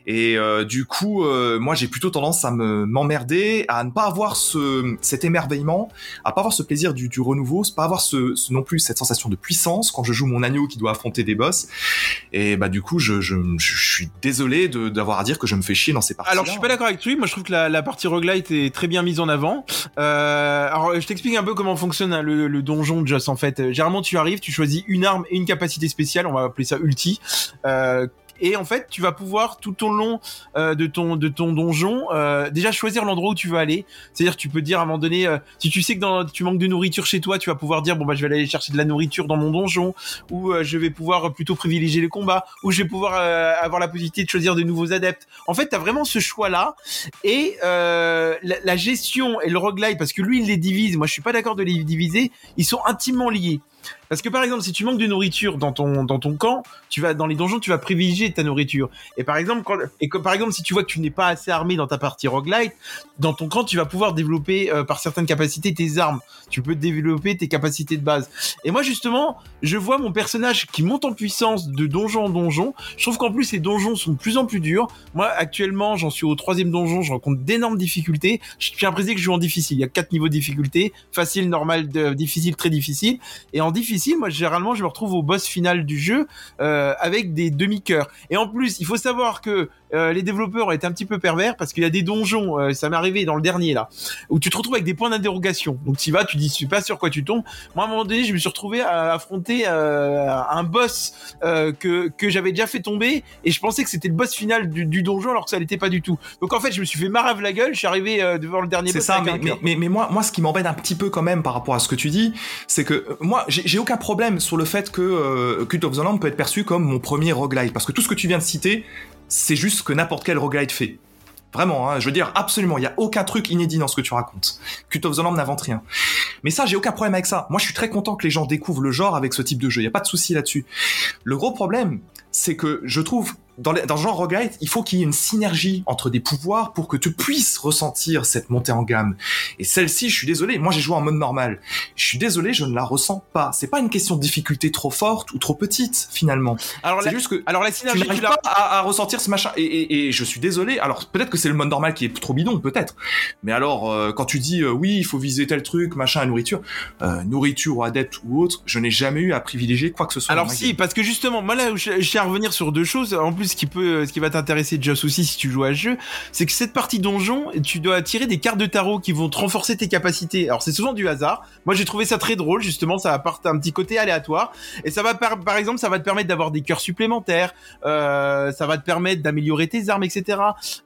Et euh, du coup, euh, moi j'ai plutôt tendance à me m'emmerder, à ne pas avoir ce cet émerveillement, à pas avoir ce plaisir du, du renouveau, pas avoir ce, ce- non plus cette sensation de puissance quand je joue mon agneau qui doit affronter des boss. Et bah du coup, je, je, je suis désolé de- d'avoir à dire que je me fais chier dans ces parties. Alors, je suis pas d'accord avec lui. Moi, je trouve que la, la partie roguelite est très bien mise en avant. Euh, alors, je t'explique un peu comment fonctionne hein, le, le donjon En fait, Euh, généralement, tu arrives, tu choisis une arme et une capacité spéciale. On va appeler ça ulti. Euh, et en fait, tu vas pouvoir tout au long euh, de ton de ton donjon euh, déjà choisir l'endroit où tu veux aller. C'est-à-dire, tu peux dire à un moment donné, euh, si tu sais que dans, tu manques de nourriture chez toi, tu vas pouvoir dire bon bah je vais aller chercher de la nourriture dans mon donjon, ou euh, je vais pouvoir plutôt privilégier les combats, ou je vais pouvoir euh, avoir la possibilité de choisir de nouveaux adeptes. En fait, tu as vraiment ce choix-là et euh, la, la gestion et le roguelite, parce que lui il les divise, moi je suis pas d'accord de les diviser, ils sont intimement liés. Parce que par exemple, si tu manques de nourriture dans ton dans ton camp, tu vas dans les donjons, tu vas privilégier ta nourriture. Et par exemple, et que, par exemple, si tu vois que tu n'es pas assez armé dans ta partie roguelite, dans ton camp, tu vas pouvoir développer euh, par certaines capacités tes armes. Tu peux développer tes capacités de base. Et moi justement, je vois mon personnage qui monte en puissance de donjon en donjon. Je trouve qu'en plus ces donjons sont de plus en plus durs. Moi actuellement, j'en suis au troisième donjon, je rencontre d'énormes difficultés. Je tiens à que je joue en difficile. Il y a quatre niveaux de difficulté facile, normal, difficile, très difficile. Et difficile, moi généralement, je me retrouve au boss final du jeu euh, avec des demi-cœurs. Et en plus, il faut savoir que euh, les développeurs ont été un petit peu pervers parce qu'il y a des donjons, euh, ça m'est arrivé dans le dernier là, où tu te retrouves avec des points d'interrogation. Donc tu y vas, tu dis, je suis pas sûr quoi tu tombes. Moi à un moment donné, je me suis retrouvé à affronter un boss que que j'avais déjà fait tomber et je pensais que c'était le boss final du, du donjon alors que ça l'était pas du tout. Donc en fait, je me suis fait marave la gueule. Je suis arrivé devant le dernier C'est boss ça, avec mais, mais, mais, mais moi, moi, ce qui m'embête un petit peu quand même par rapport à ce que tu dis, c'est que moi, j'ai j'ai aucun problème sur le fait que euh, Cult of the Lamb peut être perçu comme mon premier roguelite, parce que tout ce que tu viens de citer, c'est juste ce que n'importe quel roguelite fait. Vraiment, hein, je veux dire, absolument, il y a aucun truc inédit dans ce que tu racontes. Cult of the Lamb n'invente rien. Mais ça, j'ai aucun problème avec ça. Moi, je suis très content que les gens découvrent le genre avec ce type de jeu. Il y a pas de souci là-dessus. Le gros problème, c'est que je trouve dans, les- dans le genre roguelite, il faut qu'il y ait une synergie entre des pouvoirs pour que tu puisses ressentir cette montée en gamme. Et celle-ci, je suis désolé, moi j'ai joué en mode normal. Je suis désolé, je ne la ressens pas. C'est pas une question de difficulté trop forte ou trop petite finalement. Alors C'est la, juste que alors la synergie, tu n'arrives pas à, à ressentir ce machin. Et, et- et je suis désolé. Alors peut-être que c'est le mode normal qui est trop bidon, peut-être. Mais alors euh, quand tu dis euh, oui, il faut viser tel truc, machin, nourriture, euh, nourriture ou adepte ou autre, je n'ai jamais eu à privilégier quoi que ce soit. Alors si, game. parce que justement, moi là, je, je à revenir sur deux choses. En plus, ce qui peut, ce qui va t'intéresser, Joss aussi, si tu joues à ce jeu, c'est que cette partie donjon, tu dois tirer des cartes de tarot qui vont te renforcer tes capacités. Alors c'est souvent du hasard. Moi, j'ai trouvé ça très drôle, justement, ça apporte un petit côté aléatoire. Et ça va, par, exemple, ça va te permettre d'avoir des cœurs supplémentaires. Euh, ça va te permettre d'améliorer tes armes, etc.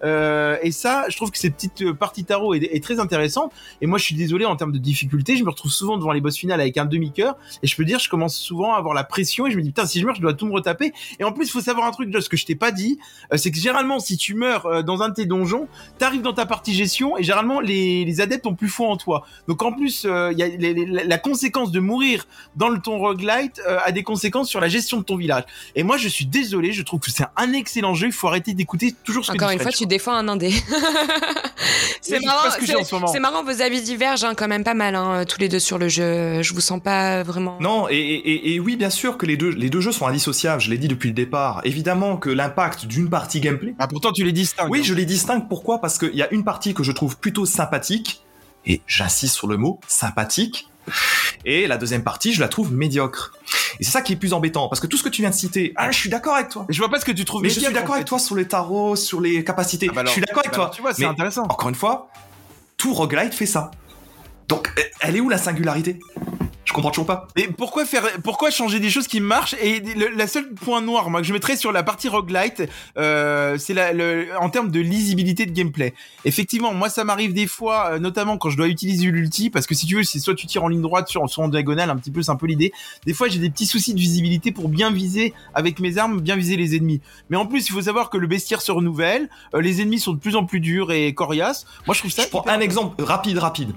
Euh, et ça, je trouve que cette petite euh, partie tarot est, est très intéressante. Et moi, je suis désolé en termes de difficulté, je me retrouve souvent devant les boss finales avec un demi cœur. Et je peux dire, je commence souvent à avoir la pression et je me dis putain, si je meurs, je dois tout me retaper. Et en plus, il faut savoir un truc, Joss, que je t'ai pas dit, euh, c'est que généralement, si tu meurs euh, dans un de tes donjons, t'arrives dans ta partie gestion et généralement les, les adeptes ont plus foi en toi. Donc en plus, euh, il y a les- les- la conséquence de mourir dans le ton roguelite euh, a des conséquences sur la gestion de ton village. Et moi, je suis désolé, je trouve que c'est un excellent jeu. Il faut arrêter d'écouter toujours ce que Encore une fois, tu défends un indé. c'est marrant, ce marrant, vos avis divergent hein, quand même pas mal, hein, tous les deux sur le jeu. Je vous sens pas vraiment. Non, et, et- et- et oui, bien sûr que les deux, les deux jeux sont indissociables, je l'ai dit depuis le départ. Évidemment que l'impact d'une partie gameplay. Ah, pourtant, tu les distingues. Oui, hein. je les distingue. Pourquoi? Parce qu'il y a une partie que je trouve plutôt sympathique, et j'insiste sur le mot sympathique, et la deuxième partie, je la trouve médiocre. Et c'est ça qui est plus embêtant, parce que tout ce que tu viens de citer, ah, je suis d'accord avec toi. Je vois pas ce que tu trouves. Mais je suis d'accord en avec toi sur les tarots, sur les capacités. Ah bah alors- je suis d'accord avec bah toi. Tu vois, c'est Mais intéressant. encore une fois, tout roguelite fait ça. Donc, elle est où la singularité? Je comprends toujours pas. Mais pourquoi faire, pourquoi changer des choses qui marchent Et le, la seule point noir, moi, que je mettrais sur la partie roguelite, euh, c'est la, le, en termes de lisibilité de gameplay. Effectivement, moi, ça m'arrive des fois, euh, notamment quand je dois utiliser l'ulti, parce que si tu veux, c'est soit tu tires en ligne droite, soit soit en diagonale, un petit peu, c'est un peu l'idée. Des fois, j'ai des petits soucis de visibilité pour bien viser avec mes armes, bien viser les ennemis. Mais en plus, il faut savoir que le bestiaire se renouvelle, euh, les ennemis sont de plus en plus durs et coriaces. Moi, je trouve ça. Je prends un exemple rapide, rapide.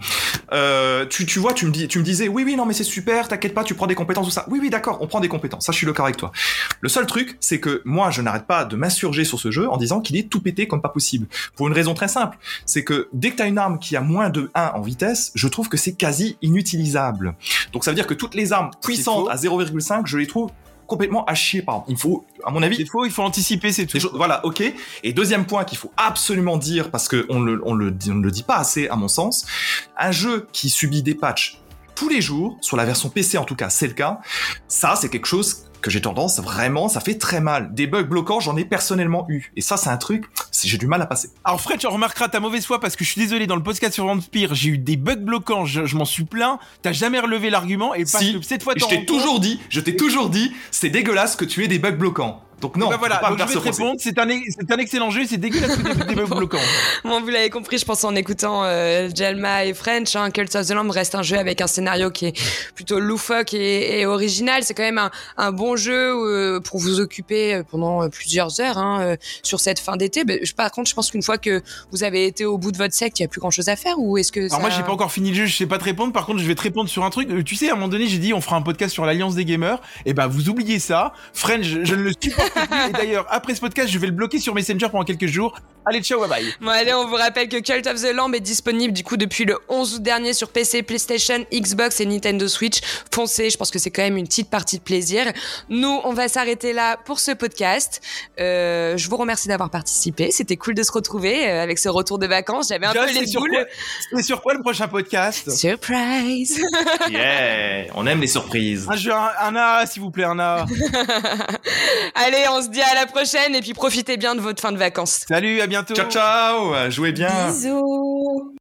Euh, tu, tu vois, tu me, dis, tu me disais, oui, oui, non, mais c'est c'est super, t'inquiète pas, tu prends des compétences, tout ça. Oui, oui, d'accord, on prend des compétences. Ça, je suis d'accord avec toi. Le seul truc, c'est que moi, je n'arrête pas de m'insurger sur ce jeu en disant qu'il est tout pété comme pas possible. Pour une raison très simple, c'est que dès que t'as une arme qui a moins de 1 en vitesse, je trouve que c'est quasi inutilisable. Donc ça veut dire que toutes les armes puissantes à 0,5, je les trouve complètement à chier, par. Il faut, à mon avis, C'est faux, il faut anticiper, c'est tout. choses- voilà, ok. Et deuxième point qu'il faut absolument dire, parce que on le, on le, on ne le dit pas assez, à mon sens, un jeu qui subit des patchs tous les jours, sur la version PC en tout cas, c'est le cas, ça c'est quelque chose que j'ai tendance vraiment, ça fait très mal. Des bugs bloquants, j'en ai personnellement eu. Et ça, c'est un truc, j'ai du mal à passer. Alors Fred, tu remarqueras ta mauvaise foi parce que je suis désolé, dans le podcast sur Vampire, j'ai eu des bugs bloquants, je, je m'en suis plaint. T'as jamais relevé l'argument et pas Si, que cette fois je t'ai toujours dit, je t'ai toujours dit, c'est dégueulasse que tu aies des bugs bloquants. Donc non, compte. Bah voilà, pas donc je vais te répondre, c'est un, ex- c'est un excellent jeu, c'est dégueulasse que des, des bloquants. Bon, vous l'avez compris, je pense en écoutant euh, Jalma et French, hein, Cult of the Lamb reste un jeu avec un scénario qui est plutôt loufoque et, et original. C'est quand même un, un bon jeu euh, pour vous occuper euh, pendant euh, plusieurs heures hein, euh, sur cette fin d'été. Par contre, je pense qu'une fois que vous avez été au bout de votre secte, il y a plus grand chose à faire. Ou est-ce que Alors ça... moi j'ai pas encore fini le jeu, je sais pas te répondre. Par contre, je vais te répondre sur un truc. Euh, Tu sais, à un moment donné, j'ai dit on fera un podcast sur l'alliance des gamers. Et ben vous oubliez ça. French, je, je ne le supporte. Et d'ailleurs, après ce podcast, je vais le bloquer sur Messenger pendant quelques jours. Allez, ciao, bye bye. Bon allez, on vous rappelle que Cult of the Lamb est disponible du coup depuis le 11 août dernier sur PC, PlayStation, Xbox et Nintendo Switch. Foncez, je pense que c'est quand même une petite partie de plaisir. Nous, on va s'arrêter là pour ce podcast. Euh, je vous remercie d'avoir participé. C'était cool de se retrouver euh, avec ce retour de vacances. J'avais un Josh, peu les sur boules. quoi- C'est sur quoi le prochain podcast? Surprise Yeah, on aime les surprises. Un jeu, un, un A, s'il vous plaît, un A. Allez, on se dit à la prochaine et puis profitez bien de votre fin de vacances. Salut, à bientôt. Ciao ciao, jouez bien. Bisous